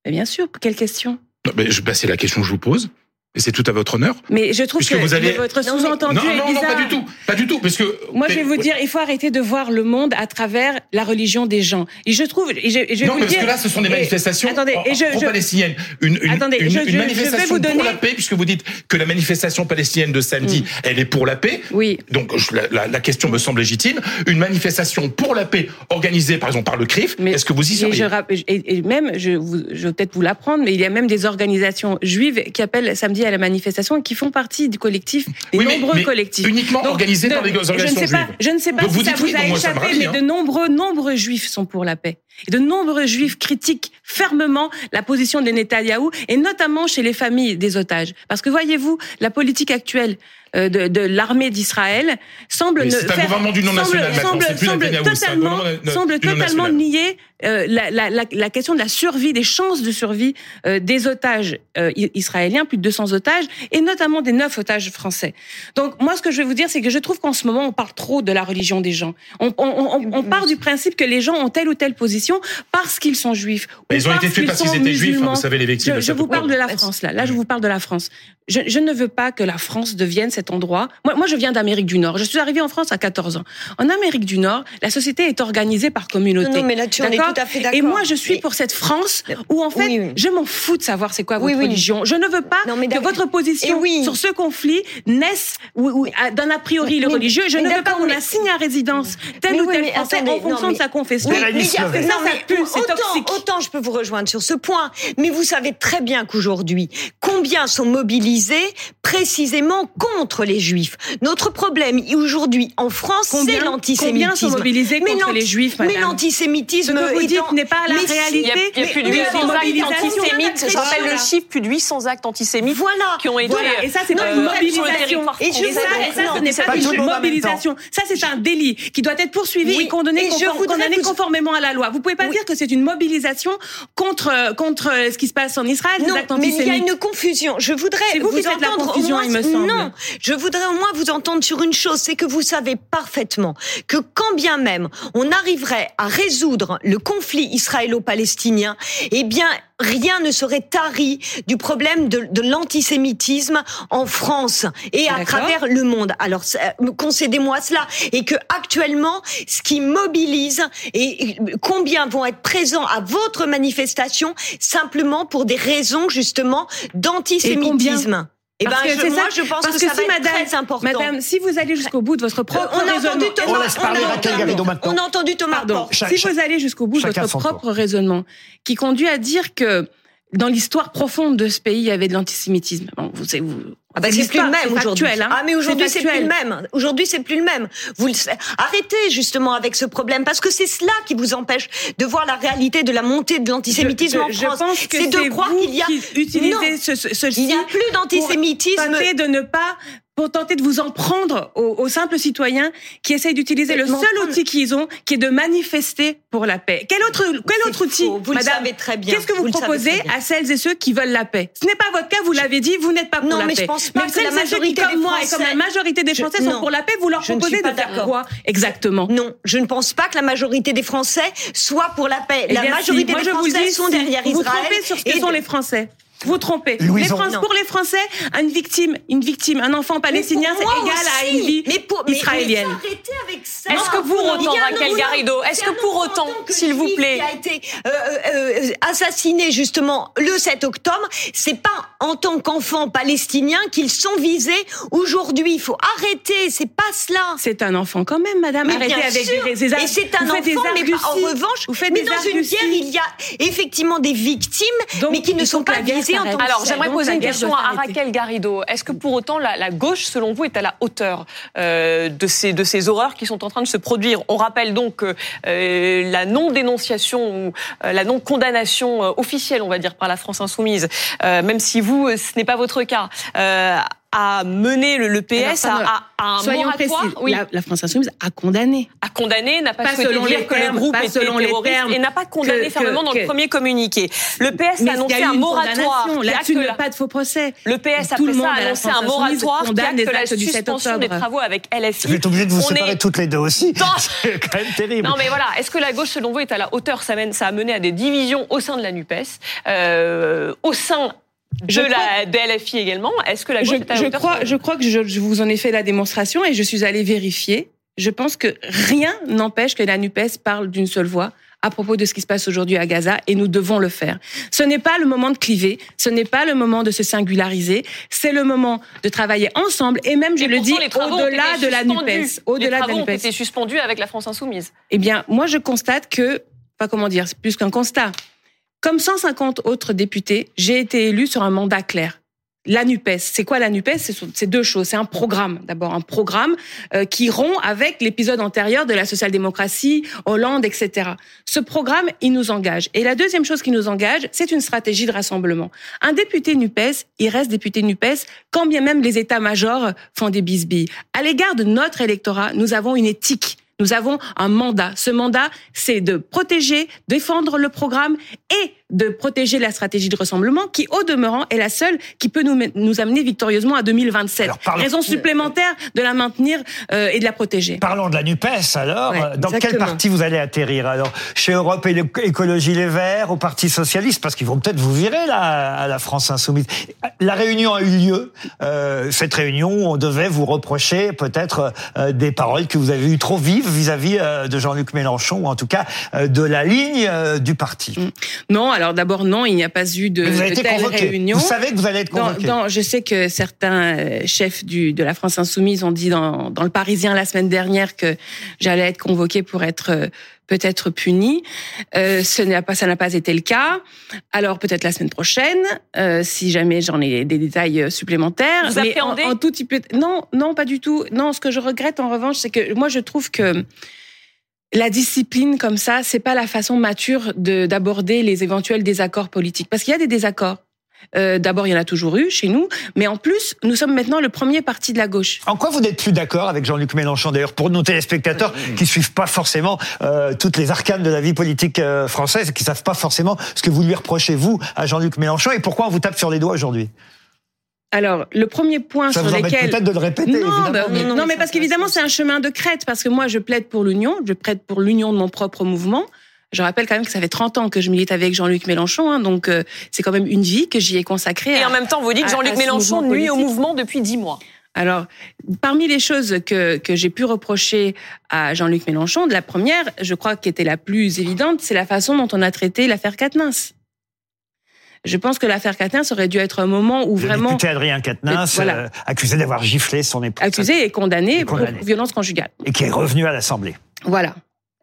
Speaker 10: Bien sûr. Quelle question?
Speaker 7: Bah, C'est la question que je vous pose. Et c'est tout à votre honneur.
Speaker 10: Mais je trouve que
Speaker 7: vous allez...
Speaker 10: votre sous-entendu
Speaker 7: est
Speaker 10: bizarre.
Speaker 7: Non, pas du tout, pas du tout, parce que
Speaker 10: moi je vais vous dire, il faut arrêter de voir le monde à travers la religion des gens. Et je trouve, et je, je
Speaker 7: non,
Speaker 10: vous
Speaker 7: parce
Speaker 10: dire,
Speaker 7: que là, ce sont des manifestations attendez, et je, pro-palestiniennes. Une, une, attendez, une, je, une manifestation vous donner... pour la paix, puisque vous dites que la manifestation palestinienne de samedi, mm. elle est pour la paix.
Speaker 10: Oui.
Speaker 7: Donc la, la, la, question me semble légitime. Une manifestation pour la paix organisée, par exemple, par le CRIF. Est-ce que vous y seriez
Speaker 10: et, et, même, je, vous, je vais peut-être vous l'apprendre, mais il y a même des organisations juives qui appellent samedi à la manifestation qui font partie du collectif, des nombreux collectifs.
Speaker 7: Uniquement organisés par les organisations
Speaker 10: je ne sais pas, Je ne sais pas si ça vous a échappé, mais de nombreux, nombreux juifs sont pour la paix. Et de nombreux juifs critiquent fermement la position de Netanyahou, et notamment chez les familles des otages. Parce que voyez-vous, la politique actuelle de, de l'armée d'Israël semble ne
Speaker 7: faire, un gouvernement du non national
Speaker 10: semble, semble, totalement, semble totalement nier euh, la, la, la, la, question de la survie, des chances de survie euh, des otages euh, israéliens, plus de 200 otages, et notamment des neuf otages français. Donc moi, ce que je vais vous dire, c'est que je trouve qu'en ce moment, on parle trop de la religion des gens. On, on, on, on part du principe que les gens ont telle ou telle position parce qu'ils sont juifs.
Speaker 7: ils ont été tués parce qu'ils étaient juifs, hein, vous savez les victimes.
Speaker 10: Je, je vous parle de la France là. Là, je vous parle de la France. Je, je ne veux pas que la France devienne cet endroit. Moi, moi je viens d'Amérique du Nord. Je suis arrivée en France à 14 ans. En Amérique du Nord, la société est organisée par communauté.
Speaker 9: Non, mais là, tu en es tout à fait d'accord.
Speaker 10: Et moi, je suis pour cette France où, en fait, je m'en fous de savoir c'est quoi votre religion. Je ne veux pas que votre position sur ce conflit naisse d'un a priori le religieux. Je ne veux pas qu'on assigne à résidence tel ou tel Français en fonction de sa confession.
Speaker 9: c'est toxique. Autant je peux vous rejoindre sur ce point, mais vous savez très bien qu'aujourd'hui, combien sont mobilisés précisément contre les Juifs. Notre problème aujourd'hui en France, c'est l'antisémitisme.
Speaker 10: Combien sont mobilisés contre les Juifs,
Speaker 9: Mais l'antisémitisme
Speaker 10: n'est pas la réalité.
Speaker 2: Il y a, plus de 800 actes antisémites. Je rappelle le chiffre, plus de 800 actes antisémites
Speaker 9: voilà.
Speaker 2: qui ont été
Speaker 10: Et ça, c'est pas une mobilisation. Et ça, ce n'est pas une mobilisation. Ça, c'est un délit qui doit être poursuivi et condamné conformément à la loi. Vous pouvez pas dire que c'est une mobilisation contre contre ce qui se passe en Israël,
Speaker 9: des actes antisémites. Mais il y a une confusion. Je voudrais vous, entendre au moins. Non, je voudrais au moins vous entendre sur une chose, c'est que vous savez parfaitement que quand bien même on arriverait à résoudre le conflit israélo-palestinien, eh bien, rien ne serait tari du problème de, de l'antisémitisme en France et à travers le monde. Alors, concédez-moi cela. Et que actuellement, ce qui mobilise et combien vont être présents à votre manifestation simplement pour des raisons justement d'antisémitisme.
Speaker 10: Eh ben, je, moi, je pense que, ça si va madame, très important. Madame, si vous allez jusqu'au bout de votre propre on a raisonnement,
Speaker 1: Thomas, on laisse parler
Speaker 9: on, a entendu Thomas.
Speaker 10: Pardon. si vous allez jusqu'au bout de votre propre raisonnement, qui conduit à dire que dans l'histoire profonde de ce pays, il y avait de l'antisémitisme. Bon, vous, vous,
Speaker 9: ah bah c'est plus le même aujourd'hui. Hein. Ah mais aujourd'hui c'est plus le même. Aujourd'hui c'est plus le même. Vous le... arrêtez justement avec ce problème parce que c'est cela qui vous empêche de voir la réalité de la montée de l'antisémitisme en France.
Speaker 10: C'est de croire qu'il y a
Speaker 9: non,
Speaker 10: ce, ce,
Speaker 9: il n'y a plus d'antisémitisme.
Speaker 10: de ne pas pour tenter de vous en prendre aux, simples citoyens qui essayent d'utiliser le seul outil qu'ils ont, qui est de manifester pour la paix. Quel autre, quel autre outil,
Speaker 9: vous
Speaker 10: madame,
Speaker 9: très bien.
Speaker 10: Qu'est-ce que vous, proposez à celles et ceux qui veulent la paix? Ce n'est pas votre cas, vous l'avez dit, vous n'êtes pas pour
Speaker 9: non,
Speaker 10: la
Speaker 9: mais
Speaker 10: paix.
Speaker 9: Je pense pas
Speaker 10: mais celles et ceux qui, comme moi et comme la majorité des Français, sont pour la paix, vous leur proposez de faire quoi? Exactement
Speaker 9: Non, je ne pense pas que la majorité des Français soit pour la paix.
Speaker 10: Eh
Speaker 9: la majorité des Français sont derrière Israël.
Speaker 10: Vous trompez sur ce que sont les Français. Vous trompez. Les pour les Français, une victime, une victime, un enfant palestinien, c'est égal à une vie mais pour, mais, israélienne.
Speaker 2: Est-ce que pour autant, Raquel Garrido, est-ce que pour autant, s'il vous plaît,
Speaker 9: qui a été euh, euh, assassiné justement le 7 octobre, c'est pas en tant qu'enfant palestinien qu'ils sont visés aujourd'hui. Il faut arrêter. C'est pas cela.
Speaker 10: C'est un enfant quand même, Madame.
Speaker 9: Mais
Speaker 10: Arrêtez avec
Speaker 9: sûr.
Speaker 10: des,
Speaker 9: Et c'est un enfant, mais en revanche,
Speaker 10: vous faites
Speaker 9: mais
Speaker 10: des
Speaker 9: dans une guerre, il y a effectivement des victimes,
Speaker 10: Donc,
Speaker 9: mais qui ne sont pas visées
Speaker 2: Alors, j'aimerais poser une question à Raquel Garrido. Est-ce que pour autant la, la, gauche, selon vous, est à la hauteur euh, de, ces, de ces horreurs qui sont en train de se produire? On rappelle donc que euh, la non-dénonciation ou euh, la non-condamnation euh, officielle, on va dire, par la France insoumise, euh, même si vous, ce n'est pas votre cas, euh, a mené le, le PS
Speaker 10: Alors,
Speaker 2: à, à, un
Speaker 10: Soyons
Speaker 2: moratoire.
Speaker 10: précis.
Speaker 2: Oui.
Speaker 10: La, la, France insoumise a condamné.
Speaker 2: A condamné, n'a pas,
Speaker 10: pas
Speaker 2: souhaité
Speaker 10: selon
Speaker 2: dire
Speaker 10: les
Speaker 2: que
Speaker 10: termes,
Speaker 2: le groupe
Speaker 10: pas
Speaker 2: était
Speaker 10: selon les
Speaker 2: terroriste
Speaker 10: termes
Speaker 2: et n'a pas condamné
Speaker 10: que,
Speaker 2: fermement
Speaker 10: que,
Speaker 2: dans
Speaker 10: que,
Speaker 2: le premier communiqué. Le PS
Speaker 10: mais
Speaker 2: a annoncé
Speaker 10: il y a
Speaker 2: un moratoire.
Speaker 10: Là-dessus,
Speaker 2: que la...
Speaker 10: pas de faux procès.
Speaker 2: Le PS après ça a annoncé un moratoire qui acte la
Speaker 10: actes du 7
Speaker 2: suspension des travaux avec LFI.
Speaker 1: Vous êtes obligé de vous
Speaker 2: On
Speaker 1: séparer
Speaker 2: est-
Speaker 1: toutes les deux aussi. C'est quand même terrible.
Speaker 2: Non mais voilà, est-ce que la gauche selon vous est à la hauteur? Ça a mené à des divisions au sein de la NUPES, euh, au sein de
Speaker 10: Je
Speaker 2: la de LFI également Est-ce que la gauche
Speaker 10: je,
Speaker 2: est à la
Speaker 10: je
Speaker 2: hauteur
Speaker 10: crois, je crois que je, je vous en ai fait la démonstration et je suis allée vérifier. Je pense que rien n'empêche que la NUPES parle d'une seule voix à propos de ce qui se passe aujourd'hui à Gaza et nous devons le faire. Ce n'est pas le moment de cliver, ce n'est pas le moment de se singulariser, c'est le moment de travailler ensemble et même, je
Speaker 2: Et
Speaker 10: le dis,
Speaker 2: ont
Speaker 10: au-delà de la. NUPES. Au-delà de la NUPES.
Speaker 2: été suspendus avec la France insoumise.
Speaker 10: Eh bien, moi, je constate que, pas comment dire, c'est plus qu'un constat. Comme 150 autres députés, j'ai été élu sur un mandat clair. La NUPES, c'est quoi la NUPES? C'est deux choses. C'est un programme, d'abord un programme euh, qui rompt avec l'épisode antérieur de la social-démocratie, Hollande, etc. Ce programme, il nous engage. Et la deuxième chose qui nous engage, c'est une stratégie de rassemblement. Un député NUPES, il reste député NUPES, quand bien même les états-majors font des bisbilles. À l'égard de notre électorat, nous avons une éthique. Nous avons un mandat. Ce mandat, c'est de protéger, défendre le programme et de protéger la stratégie de rassemblement qui, au demeurant, est la seule qui peut nous, nous amener victorieusement à 2027.
Speaker 1: Alors, parlons-
Speaker 10: Raison supplémentaire de la maintenir euh, et de la protéger.
Speaker 1: Parlons de la NUPES alors.
Speaker 10: Ouais,
Speaker 1: Dans quel parti vous allez atterrir alors? Chez Europe et Écologie Les Verts, au Parti Socialiste? Parce qu'ils vont peut-être vous virer là, à la France Insoumise. La réunion a eu lieu. Euh, cette réunion, on devait vous reprocher peut-être euh, des paroles que vous avez eues trop vives vis-à-vis euh, de Jean-Luc Mélenchon, ou en tout cas de la ligne du parti.
Speaker 10: Non, alors d'abord, non, il n'y a pas eu de,
Speaker 1: vous avez
Speaker 10: de
Speaker 1: été
Speaker 10: telle
Speaker 1: convoqué.
Speaker 10: réunion.
Speaker 1: Vous savez que vous allez être convoqué.
Speaker 10: non, je sais que certains euh, chefs du, de la France Insoumise ont dit dans, dans le Parisien la semaine dernière que j'allais être convoqué pour être euh, peut-être puni. Euh, ce n'a pas, ça n'a pas été le cas. Alors peut-être la semaine prochaine, euh, si jamais j'en ai des détails supplémentaires.
Speaker 2: Vous
Speaker 10: Mais en,
Speaker 2: appréhendez
Speaker 10: en tout petit peu, non, non, pas du tout. Non, ce que je regrette en revanche, c'est que moi je trouve que la discipline comme ça, c'est pas la façon mature de d'aborder les éventuels désaccords politiques. Parce qu'il y a des désaccords. Euh, D'abord, il y en a toujours eu chez nous, mais en plus, nous sommes maintenant le premier parti de la gauche.
Speaker 1: En quoi vous n'êtes plus d'accord avec Jean-Luc Mélenchon D'ailleurs, pour nos téléspectateurs qui suivent pas forcément euh, toutes les arcanes de la vie politique euh, française, et qui savent pas forcément ce que vous lui reprochez vous à Jean-Luc Mélenchon, et pourquoi on vous tape sur les doigts aujourd'hui?
Speaker 10: Alors, le premier point
Speaker 1: Ça
Speaker 10: sur
Speaker 1: vous
Speaker 10: lequel
Speaker 1: peut-être de le répéter.
Speaker 10: non, bah,
Speaker 1: mais-
Speaker 10: non, mais parce qu'évidemment, c'est un chemin de crête, parce que moi, je plaide pour l'union, je plaide pour l'union de mon propre mouvement. Je rappelle quand même que ça fait 30 ans que je milite avec Jean-Luc Mélenchon, hein, donc euh, c'est quand même une vie que j'y ai consacrée.
Speaker 2: Et
Speaker 10: à-
Speaker 2: en même temps, vous dites que Jean-Luc Mélenchon nuit au mouvement depuis dix mois.
Speaker 10: Alors, parmi les choses que, que j'ai pu reprocher à Jean-Luc Mélenchon, de la première, je crois qui était la plus évidente, c'est la façon dont on a traité l'affaire Quatennens. Je pense que l'affaire Quatennens aurait dû être un moment où
Speaker 1: Le
Speaker 10: vraiment
Speaker 1: député Adrien Quatennens,
Speaker 10: Voilà.
Speaker 1: euh, accusé d'avoir giflé son épouse.
Speaker 10: accusé et condamné,
Speaker 1: Et condamné.
Speaker 10: pour violence conjugale.
Speaker 1: Et qui est revenu à l'Assemblée.
Speaker 10: Voilà.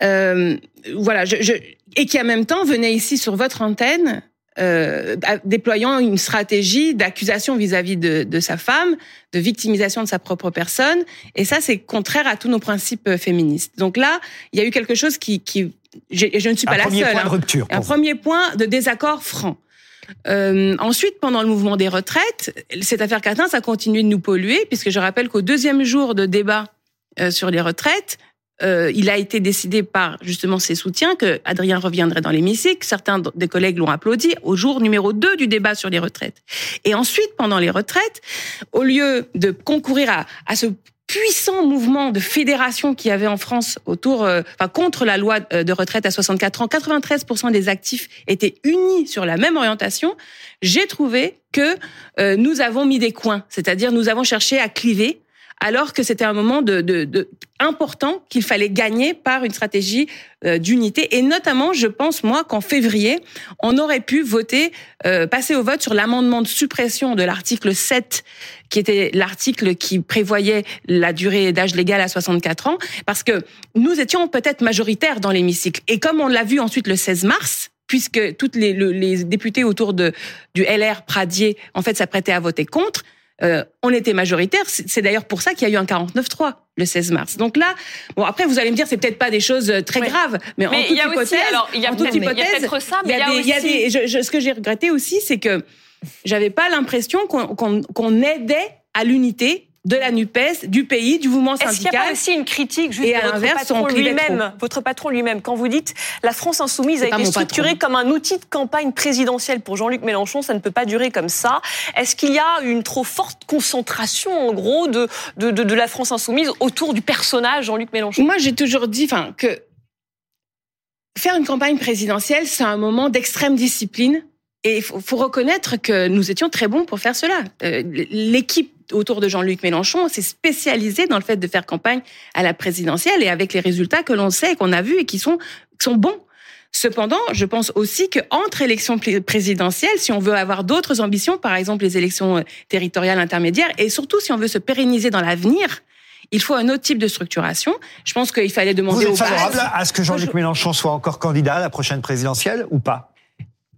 Speaker 10: Euh, voilà. Je, je, et qui en même temps venait ici sur votre antenne, euh, déployant une stratégie d'accusation vis-à-vis de, de sa femme, de victimisation de sa propre personne. Et ça, c'est contraire à tous nos principes féministes. Donc là, il y a eu quelque chose qui, qui je, ne suis
Speaker 1: Un
Speaker 10: pas la
Speaker 1: premier
Speaker 10: seule.
Speaker 1: point de
Speaker 10: hein.
Speaker 1: rupture.
Speaker 10: Un
Speaker 1: vous.
Speaker 10: premier point de désaccord franc. Euh, ensuite, pendant le mouvement des retraites, cette affaire Catin, ça a continué de nous polluer, puisque je rappelle qu'au deuxième jour de débat euh, sur les retraites, euh, il a été décidé par justement ses soutiens que Adrien reviendrait dans l'hémicycle. Certains des collègues l'ont applaudi au jour numéro 2 du débat sur les retraites. Et ensuite, pendant les retraites, au lieu de concourir à, à ce puissant mouvement de fédération qu'il y avait en France autour, euh, enfin contre la loi euh, de retraite à 64 ans, 93% des actifs étaient unis sur la même orientation. J'ai trouvé que euh, nous avons mis des coins, c'est-à-dire nous avons cherché à cliver alors que c'était un moment de, de, de important qu'il fallait gagner par une stratégie euh, d'unité. Et notamment, je pense, moi, qu'en février, on aurait pu voter, euh, passer au vote sur l'amendement de suppression de l'article 7, qui était l'article qui prévoyait la durée d'âge légal à 64 ans, parce que nous étions peut-être majoritaires dans l'hémicycle. Et comme on l'a vu ensuite le 16 mars, puisque toutes les, les députés autour de, du LR Pradier, en fait, s'apprêtaient à voter contre, euh, on était majoritaire. C'est d'ailleurs pour ça qu'il y a eu un 49-3 le 16 mars. Donc là, bon après vous allez me dire c'est peut-être pas des choses euh, très graves, mais, en toute hypothèse, il y a toute hypothèse, ça, mais il y a, des, ce que j'ai regretté aussi, c'est que j'avais pas l'impression qu'on aidait à l'unité de la NUPES, du pays, du mouvement syndical. Est-ce qu'il
Speaker 2: n'y a pas aussi une critique juste
Speaker 10: et à votre patron
Speaker 2: lui-même, votre patron lui-même, quand vous dites la France insoumise a été structurée comme un outil de campagne présidentielle pour Jean-Luc Mélenchon, ça ne peut pas durer comme ça. Est-ce qu'il y a une trop forte concentration, en gros, de, de, de, la France insoumise autour du personnage Jean-Luc Mélenchon?
Speaker 10: Moi, j'ai toujours dit, enfin, que faire une campagne présidentielle, c'est un moment d'extrême discipline. Et il faut, reconnaître que nous étions très bons pour faire cela. Euh, l'équipe autour de Jean-Luc Mélenchon s'est spécialisé dans le fait de faire campagne à la présidentielle et avec les résultats que l'on sait, qu'on a vus et qui sont, sont bons. Cependant, je pense aussi qu'entre élections présidentielles, si on veut avoir d'autres ambitions, par exemple les élections euh, territoriales intermédiaires, et surtout si on veut se pérenniser dans l'avenir, il faut un autre type de structuration. Je pense qu'il fallait demander
Speaker 1: Vous êtes favorable à ce que Jean-Luc Mélenchon soit encore candidat à la prochaine présidentielle ou pas?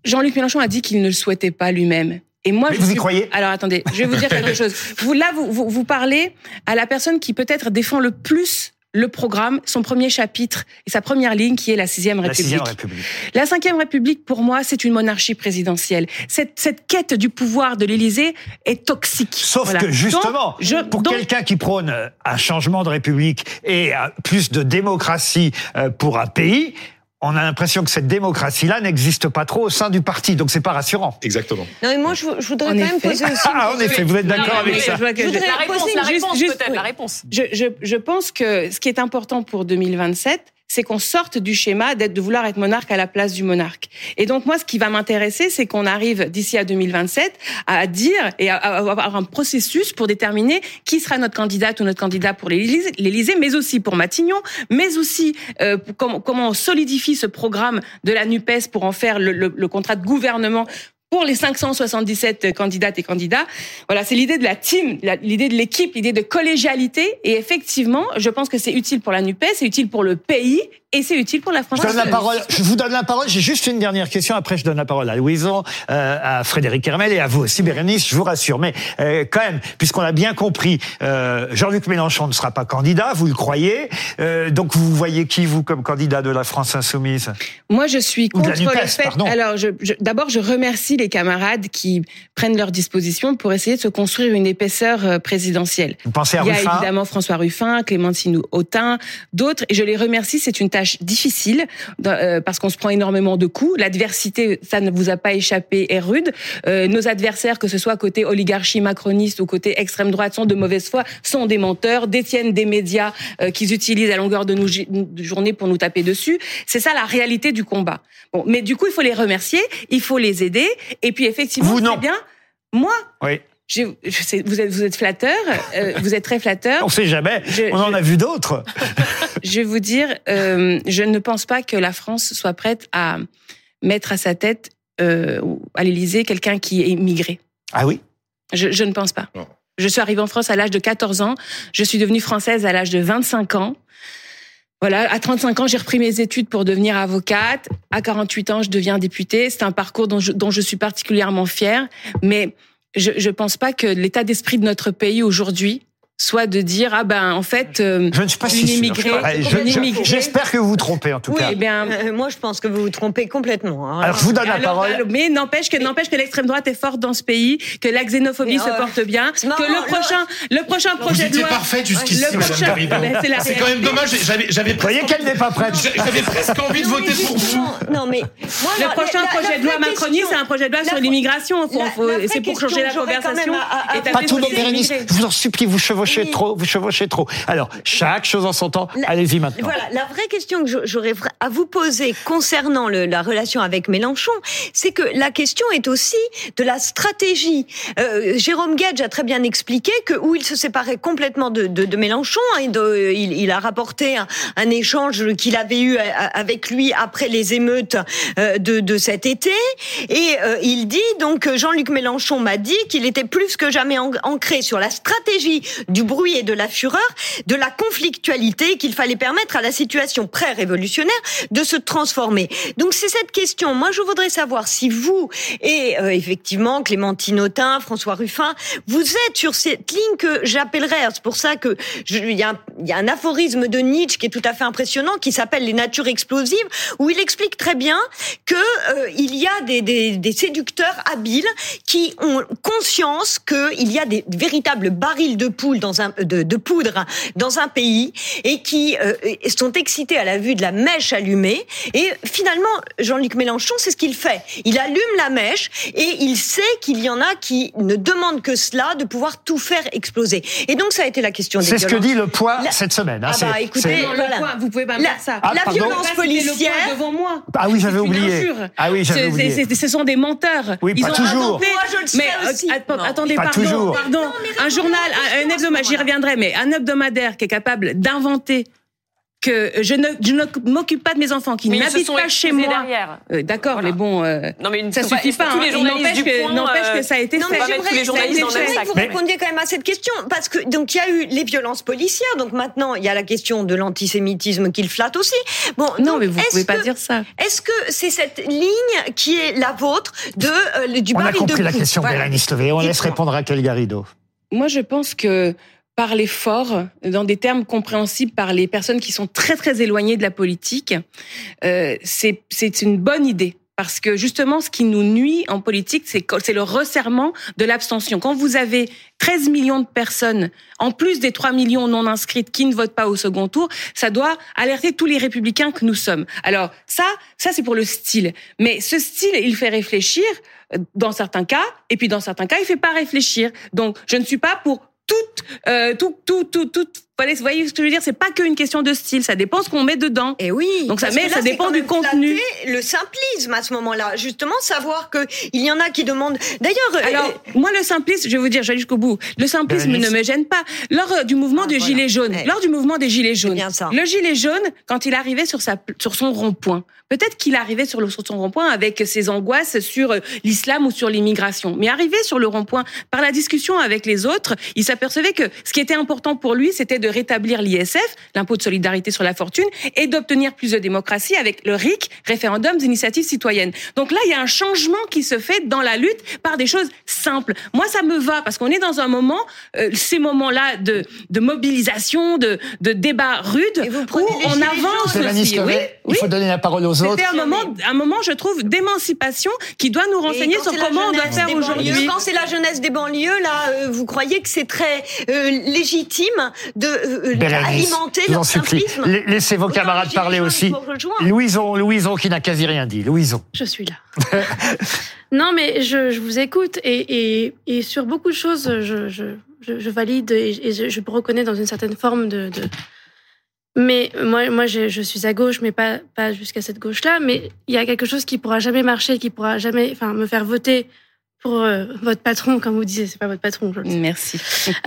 Speaker 10: Jean-Luc Mélenchon a dit qu'il ne le souhaitait pas lui-même.
Speaker 1: Et moi, je vous y croyez?
Speaker 10: Alors attendez, je vais vous dire quelque chose. Vous là, vous, vous, vous parlez à la personne qui peut-être défend le plus le programme, son premier chapitre et sa première ligne qui est la sixième République. La
Speaker 1: République.
Speaker 10: La cinquième République, pour moi, c'est une monarchie présidentielle. Cette, cette quête du pouvoir de l'Élysée est toxique.
Speaker 1: Sauf que justement, je, pour quelqu'un qui prône un changement de République et plus de démocratie euh, pour un pays, on a l'impression que cette démocratie-là n'existe pas trop au sein du parti, donc c'est pas rassurant.
Speaker 7: Exactement.
Speaker 9: Non, mais moi, je, voudrais quand même poser aussi.
Speaker 1: Ah, en effet, vous êtes d'accord avec ça.
Speaker 2: Je la réponse, la réponse, peut-être, la réponse.
Speaker 10: Je, je, je pense que ce qui est important pour 2027, c'est qu'on sorte du schéma d'être de vouloir être monarque à la place du monarque. Et donc moi, ce qui va m'intéresser, c'est qu'on arrive d'ici à 2027 à dire et à avoir un processus pour déterminer qui sera notre candidate ou notre candidat pour l'Élysée, mais aussi pour Matignon, mais aussi euh, comment, comment on solidifie ce programme de la Nupes pour en faire le, le, le contrat de gouvernement pour les 577 candidates et candidats. Voilà, c'est l'idée de la team, l'idée de l'équipe, l'idée de collégialité. Et effectivement, je pense que c'est utile pour la NUPES, c'est utile pour le pays et c'est utile pour la France.
Speaker 1: Je, donne la parole, je vous donne la parole. J'ai juste une dernière question. Après, je donne la parole à Louison, euh, à Frédéric Hermel et à vous aussi, Bérénice. Je vous rassure. Mais euh, quand même, puisqu'on a bien compris, euh, Jean-Luc Mélenchon ne sera pas candidat. Vous le croyez. Euh, donc, vous voyez qui vous comme candidat de la France insoumise?
Speaker 10: Moi, je suis contre le fait. Pardon. Alors, je, d'abord, je remercie les camarades qui prennent leurs dispositions pour essayer de se construire une épaisseur euh, présidentielle.
Speaker 1: Vous pensez à
Speaker 10: Il y
Speaker 1: a
Speaker 10: évidemment François Ruffin, Clémentine Autain, d'autres. Et je les remercie. C'est une tâche difficile euh, parce qu'on se prend énormément de coups. L'adversité, ça ne vous a pas échappé, est rude. Euh, nos adversaires, que ce soit côté oligarchie macroniste ou côté extrême droite, sont de mauvaise foi, sont des menteurs, détiennent des médias qu'ils utilisent à longueur de, nos, de journée pour nous taper dessus. C'est ça la réalité du combat. Bon, mais du coup, il faut les remercier, il faut les aider. Et puis effectivement, c'est bien. Moi,
Speaker 1: oui.
Speaker 10: Je, je sais, vous êtes vous êtes flatteur, euh, vous êtes très flatteur.
Speaker 1: On sait jamais. on en a vu d'autres.
Speaker 10: je vais vous dire, euh, je ne pense pas que la France soit prête à mettre à sa tête euh, à l'Élysée quelqu'un qui est immigré.
Speaker 1: Ah oui?
Speaker 10: Je, je ne pense pas. Je suis arrivée en France à l'âge de 14 ans. Je suis devenue française à l'âge de 25 ans. Voilà, à 35 ans, j'ai repris mes études pour devenir avocate. À 48 ans, je deviens députée. C'est un parcours dont je, dont je suis particulièrement fière. Mais je ne pense pas que l'état d'esprit de notre pays aujourd'hui soit de dire ah ben en fait euh,
Speaker 1: je ne suis pas si
Speaker 10: immigrée,
Speaker 1: j'espère que vous vous trompez en tout
Speaker 9: oui,
Speaker 1: cas.
Speaker 9: Eh bien, euh, moi je pense que vous vous trompez complètement.
Speaker 1: Hein. Alors je vous donne la parole.
Speaker 10: mais n'empêche que n'empêche que l'extrême droite est forte dans ce pays, que la xénophobie se euh, porte bien, que le prochain le prochain projet
Speaker 7: de
Speaker 10: loi
Speaker 7: parfaite jusqu'ici Madame ben, C'est quand même dommage, j'avais j'avais
Speaker 1: Vous voyez qu'elle n'est pas prête.
Speaker 7: J'avais presque envie de voter pour vous.
Speaker 9: Non mais
Speaker 10: le prochain projet de loi Macronie, c'est un projet de loi sur l'immigration, c'est pour changer la conversation
Speaker 1: Pas tous les Je vous en supplie, vous chevauchez trop, vous chevauchez trop. Alors, chaque chose en son temps. Allez-y maintenant.
Speaker 9: Voilà, la vraie question que j'aurais à vous poser concernant le, la relation avec Mélenchon, c'est que la question est aussi de la stratégie. Euh, Jérôme Gage a très bien expliqué que où il se séparait complètement de, de, de Mélenchon, hein, de, il, il, a rapporté un, un échange qu'il avait eu avec lui après les émeutes euh, de, de cet été, et euh, il dit donc Jean-Luc Mélenchon m'a dit qu'il était plus que jamais ancré sur la stratégie du bruit et de la fureur, de la conflictualité qu'il fallait permettre à la situation pré-révolutionnaire de se transformer. Donc c'est cette question. Moi, je voudrais savoir si vous et euh, effectivement Clémentine Autain, François Ruffin, vous êtes sur cette ligne que j'appellerais. C'est pour ça que il y, a un, y a un aphorisme de Nietzsche qui est tout à fait impressionnant, qui s'appelle les natures explosives, où il explique très bien que euh, il y a des, des, des séducteurs habiles qui ont conscience qu'il y a des véritables barils de poule dans un de, de poudre dans un pays et qui euh, sont excités à la vue de la mèche allumée. Et finalement, Jean-Luc Mélenchon, c'est ce qu'il fait. Il allume la mèche et il sait qu'il y en a qui ne demandent que cela, de pouvoir tout faire exploser. Et donc, ça a été la question des
Speaker 1: C'est ce que dit le poids cette semaine.
Speaker 9: Hein, ah bah écoutez,
Speaker 10: voilà. vous pouvez pas la, faire ça.
Speaker 9: Ah, la violence policière.
Speaker 10: devant moi.
Speaker 1: Ah oui, j'avais oublié. Ah oui, j'avais oublié.
Speaker 10: Ce sont des menteurs.
Speaker 1: Oui,
Speaker 10: Ils
Speaker 1: pas
Speaker 10: ont
Speaker 1: toujours.
Speaker 9: Moi, je le sais
Speaker 10: mais,
Speaker 9: aussi.
Speaker 10: attendez,
Speaker 1: pas
Speaker 10: pardon,
Speaker 1: toujours.
Speaker 10: pardon. un journal, un hebdomadaire, j'y reviendrai, mais un hebdomadaire qui est capable d'inventer que je ne, je ne m'occupe pas de mes enfants qui n'habitent pas chez moi. Euh, D'accord, voilà. mais bon, euh, non, mais une, ça suffit pas. Tous les hein. n'empêche que, n'empêche que ça a été
Speaker 9: non,
Speaker 10: fait.
Speaker 9: Mais j'aimerais, les journalistes que vous répondiez quand même à cette question, parce que donc il y a eu les violences policières, donc maintenant il y a la question de l'antisémitisme qu'il flatte aussi.
Speaker 10: Bon, non, mais vous pouvez pas dire ça.
Speaker 9: Est-ce que c'est cette ligne qui est la vôtre de euh, du
Speaker 1: On
Speaker 9: a
Speaker 1: compris la question, Mélanie Levé. On laisse répondre à quel Garrido.
Speaker 10: Moi, je pense que parler fort, dans des termes compréhensibles par les personnes qui sont très très éloignées de la politique, euh, c'est une bonne idée. Parce que justement, ce qui nous nuit en politique, c'est le resserrement de l'abstention. Quand vous avez 13 millions de personnes, en plus des 3 millions non inscrites qui ne votent pas au second tour, ça doit alerter tous les républicains que nous sommes. Alors ça, ça c'est pour le style. Mais ce style, il fait réfléchir dans certains cas, et puis dans certains cas, il fait pas réfléchir. Donc, je ne suis pas pour toute, euh, tout, tout, tout, vous voyez ce que je veux dire? C'est pas qu'une question de style, ça dépend ce qu'on met dedans.
Speaker 9: Et eh oui.
Speaker 10: Donc ça, met, ça dépend du contenu.
Speaker 9: Le simplisme à ce moment-là, justement, savoir que il y en a qui demandent. D'ailleurs,
Speaker 10: euh, alors moi le simplisme, je vais vous dire, j'allais jusqu'au bout. Le simplisme ne me gêne pas. Lors euh, du mouvement ah, des gilets jaunes, lors du mouvement des gilets jaunes, le gilet jaune, quand il arrivait sur sa sur son rond-point, peut-être qu'il arrivait sur, le, sur son rond-point avec ses angoisses sur euh, l'islam ou sur l'immigration, mais arrivé sur le rond-point par la discussion avec les autres, il s'apercevait que ce qui était important pour lui, c'était de rétablir l'ISF, l'impôt de solidarité sur la fortune, et d'obtenir plus de démocratie avec le RIC, référendum d'initiative citoyenne. Donc là, il y a un changement qui se fait dans la lutte par des choses simples. Moi, ça me va parce qu'on est dans un moment, euh, ces moments-là de, de mobilisation, de, de débat rude, où on avance aussi.
Speaker 1: Oui, il faut donner la parole aux autres.
Speaker 10: C'était un moment, un moment, je trouve, d'émancipation qui doit nous renseigner sur comment on doit faire aujourd'hui.
Speaker 9: Quand c'est la jeunesse des banlieues, là, euh, vous croyez que c'est très euh, légitime de alimenter leur simplisme.
Speaker 1: Laissez vos camarades parler aussi. Louison, Louison qui n'a quasi rien dit. Louison.
Speaker 3: Je suis là. non, mais je, je vous écoute et, et, et, sur beaucoup de choses, je, je, je valide et, je, me reconnais dans une certaine forme de, de... Mais moi, moi je, je, suis à gauche, mais pas, pas jusqu'à cette gauche-là. Mais il y a quelque chose qui pourra jamais marcher, qui pourra jamais, enfin, me faire voter pour euh, votre patron, comme vous disiez, c'est pas votre patron. Je le
Speaker 10: Merci.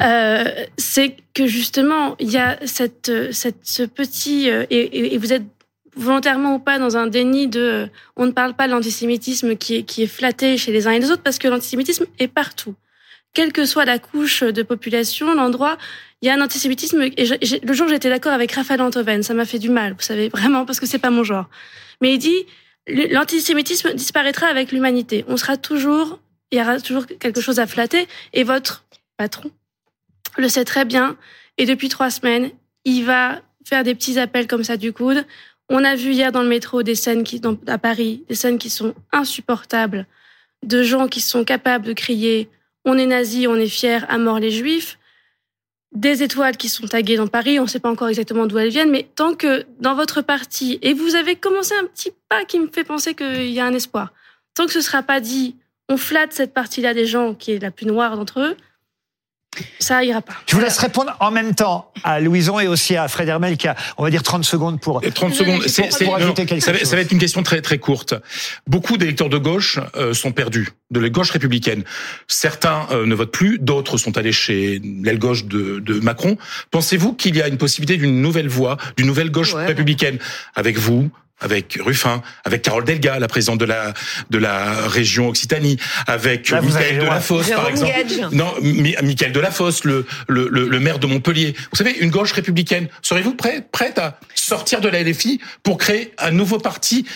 Speaker 3: Euh, c'est que justement, il y a cette, cette, ce petit euh, et, et, vous êtes volontairement ou pas dans un déni de, euh, on ne parle pas de l'antisémitisme qui est, qui est flatté chez les uns et les autres parce que l'antisémitisme est partout, quelle que soit la couche de population, l'endroit. Il y a un antisémitisme et le jour j'étais d'accord avec Raphaël Antoven, ça m'a fait du mal, vous savez vraiment parce que c'est pas mon genre. Mais il dit l'antisémitisme disparaîtra avec l'humanité. On sera toujours il y aura toujours quelque chose à flatter. Et votre patron, le sait très bien. Et depuis trois semaines, il va faire des petits appels comme ça du coude. On a vu hier dans le métro des scènes qui, à Paris, des scènes qui sont insupportables, de gens qui sont capables de crier on est nazi, on est fier, à mort les juifs. Des étoiles qui sont taguées dans Paris, on ne sait pas encore exactement d'où elles viennent, mais tant que dans votre parti, et vous avez commencé un petit pas qui me fait penser qu'il y a un espoir, tant que ce ne sera pas dit, on flatte cette partie-là des gens qui est la plus noire d'entre eux, ça ira pas.
Speaker 1: Je vous laisse répondre en même temps à Louison et aussi à Fred Hermel qui a, on va dire, 30 secondes pour.
Speaker 7: 30 secondes, c'est, ça, va, ça va être une question très très courte. Beaucoup d'électeurs de gauche euh, sont perdus, de la gauche républicaine. Certains euh, ne votent plus, d'autres sont allés chez l'aile gauche de, de Macron. Pensez-vous qu'il y a une possibilité d'une nouvelle voie, d'une nouvelle gauche républicaine avec vous, avec Ruffin, avec Carole Delga, la présidente de la de la région Occitanie, avec Là, Michael Delafosse, par exemple. Non, Michael Delafosse, le, le, le, le maire de Montpellier. Vous savez, une gauche républicaine. Serez-vous prêt, prête à sortir de la LFI pour créer un nouveau parti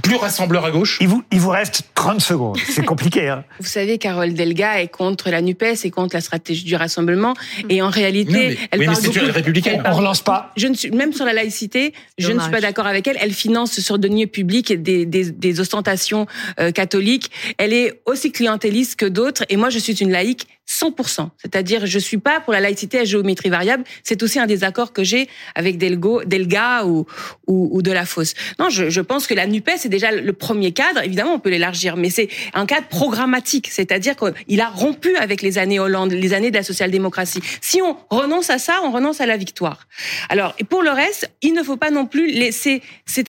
Speaker 7: plus rassembleur à gauche
Speaker 1: Il vous, il vous reste 30 secondes. C'est compliqué. Hein.
Speaker 10: Vous savez, Carole Delga est contre la NUPES et contre la stratégie du rassemblement. Et en réalité, elle
Speaker 7: oui,
Speaker 10: parle
Speaker 7: mais
Speaker 10: beaucoup...
Speaker 7: républicaine.
Speaker 1: On relance pas.
Speaker 10: Je ne suis, même sur la laïcité, je ne suis pas d'accord avec elle. Elle finance sur deniers publics des, des, des ostentations euh, catholiques. Elle est aussi clientéliste que d'autres. Et moi, je suis une laïque 100%. C'est-à-dire, je suis pas pour la laïcité à géométrie variable. C'est aussi un désaccord que j'ai avec Delga ou, ou, de la Fosse. Non, je, pense que la NUPES c'est déjà le premier cadre. Évidemment, on peut l'élargir, mais c'est un cadre programmatique. C'est-à-dire qu'il a rompu avec les années Hollande, les années de la social-démocratie. Si on renonce à ça, on renonce à la victoire. Alors, et pour le reste, il ne faut pas non plus laisser,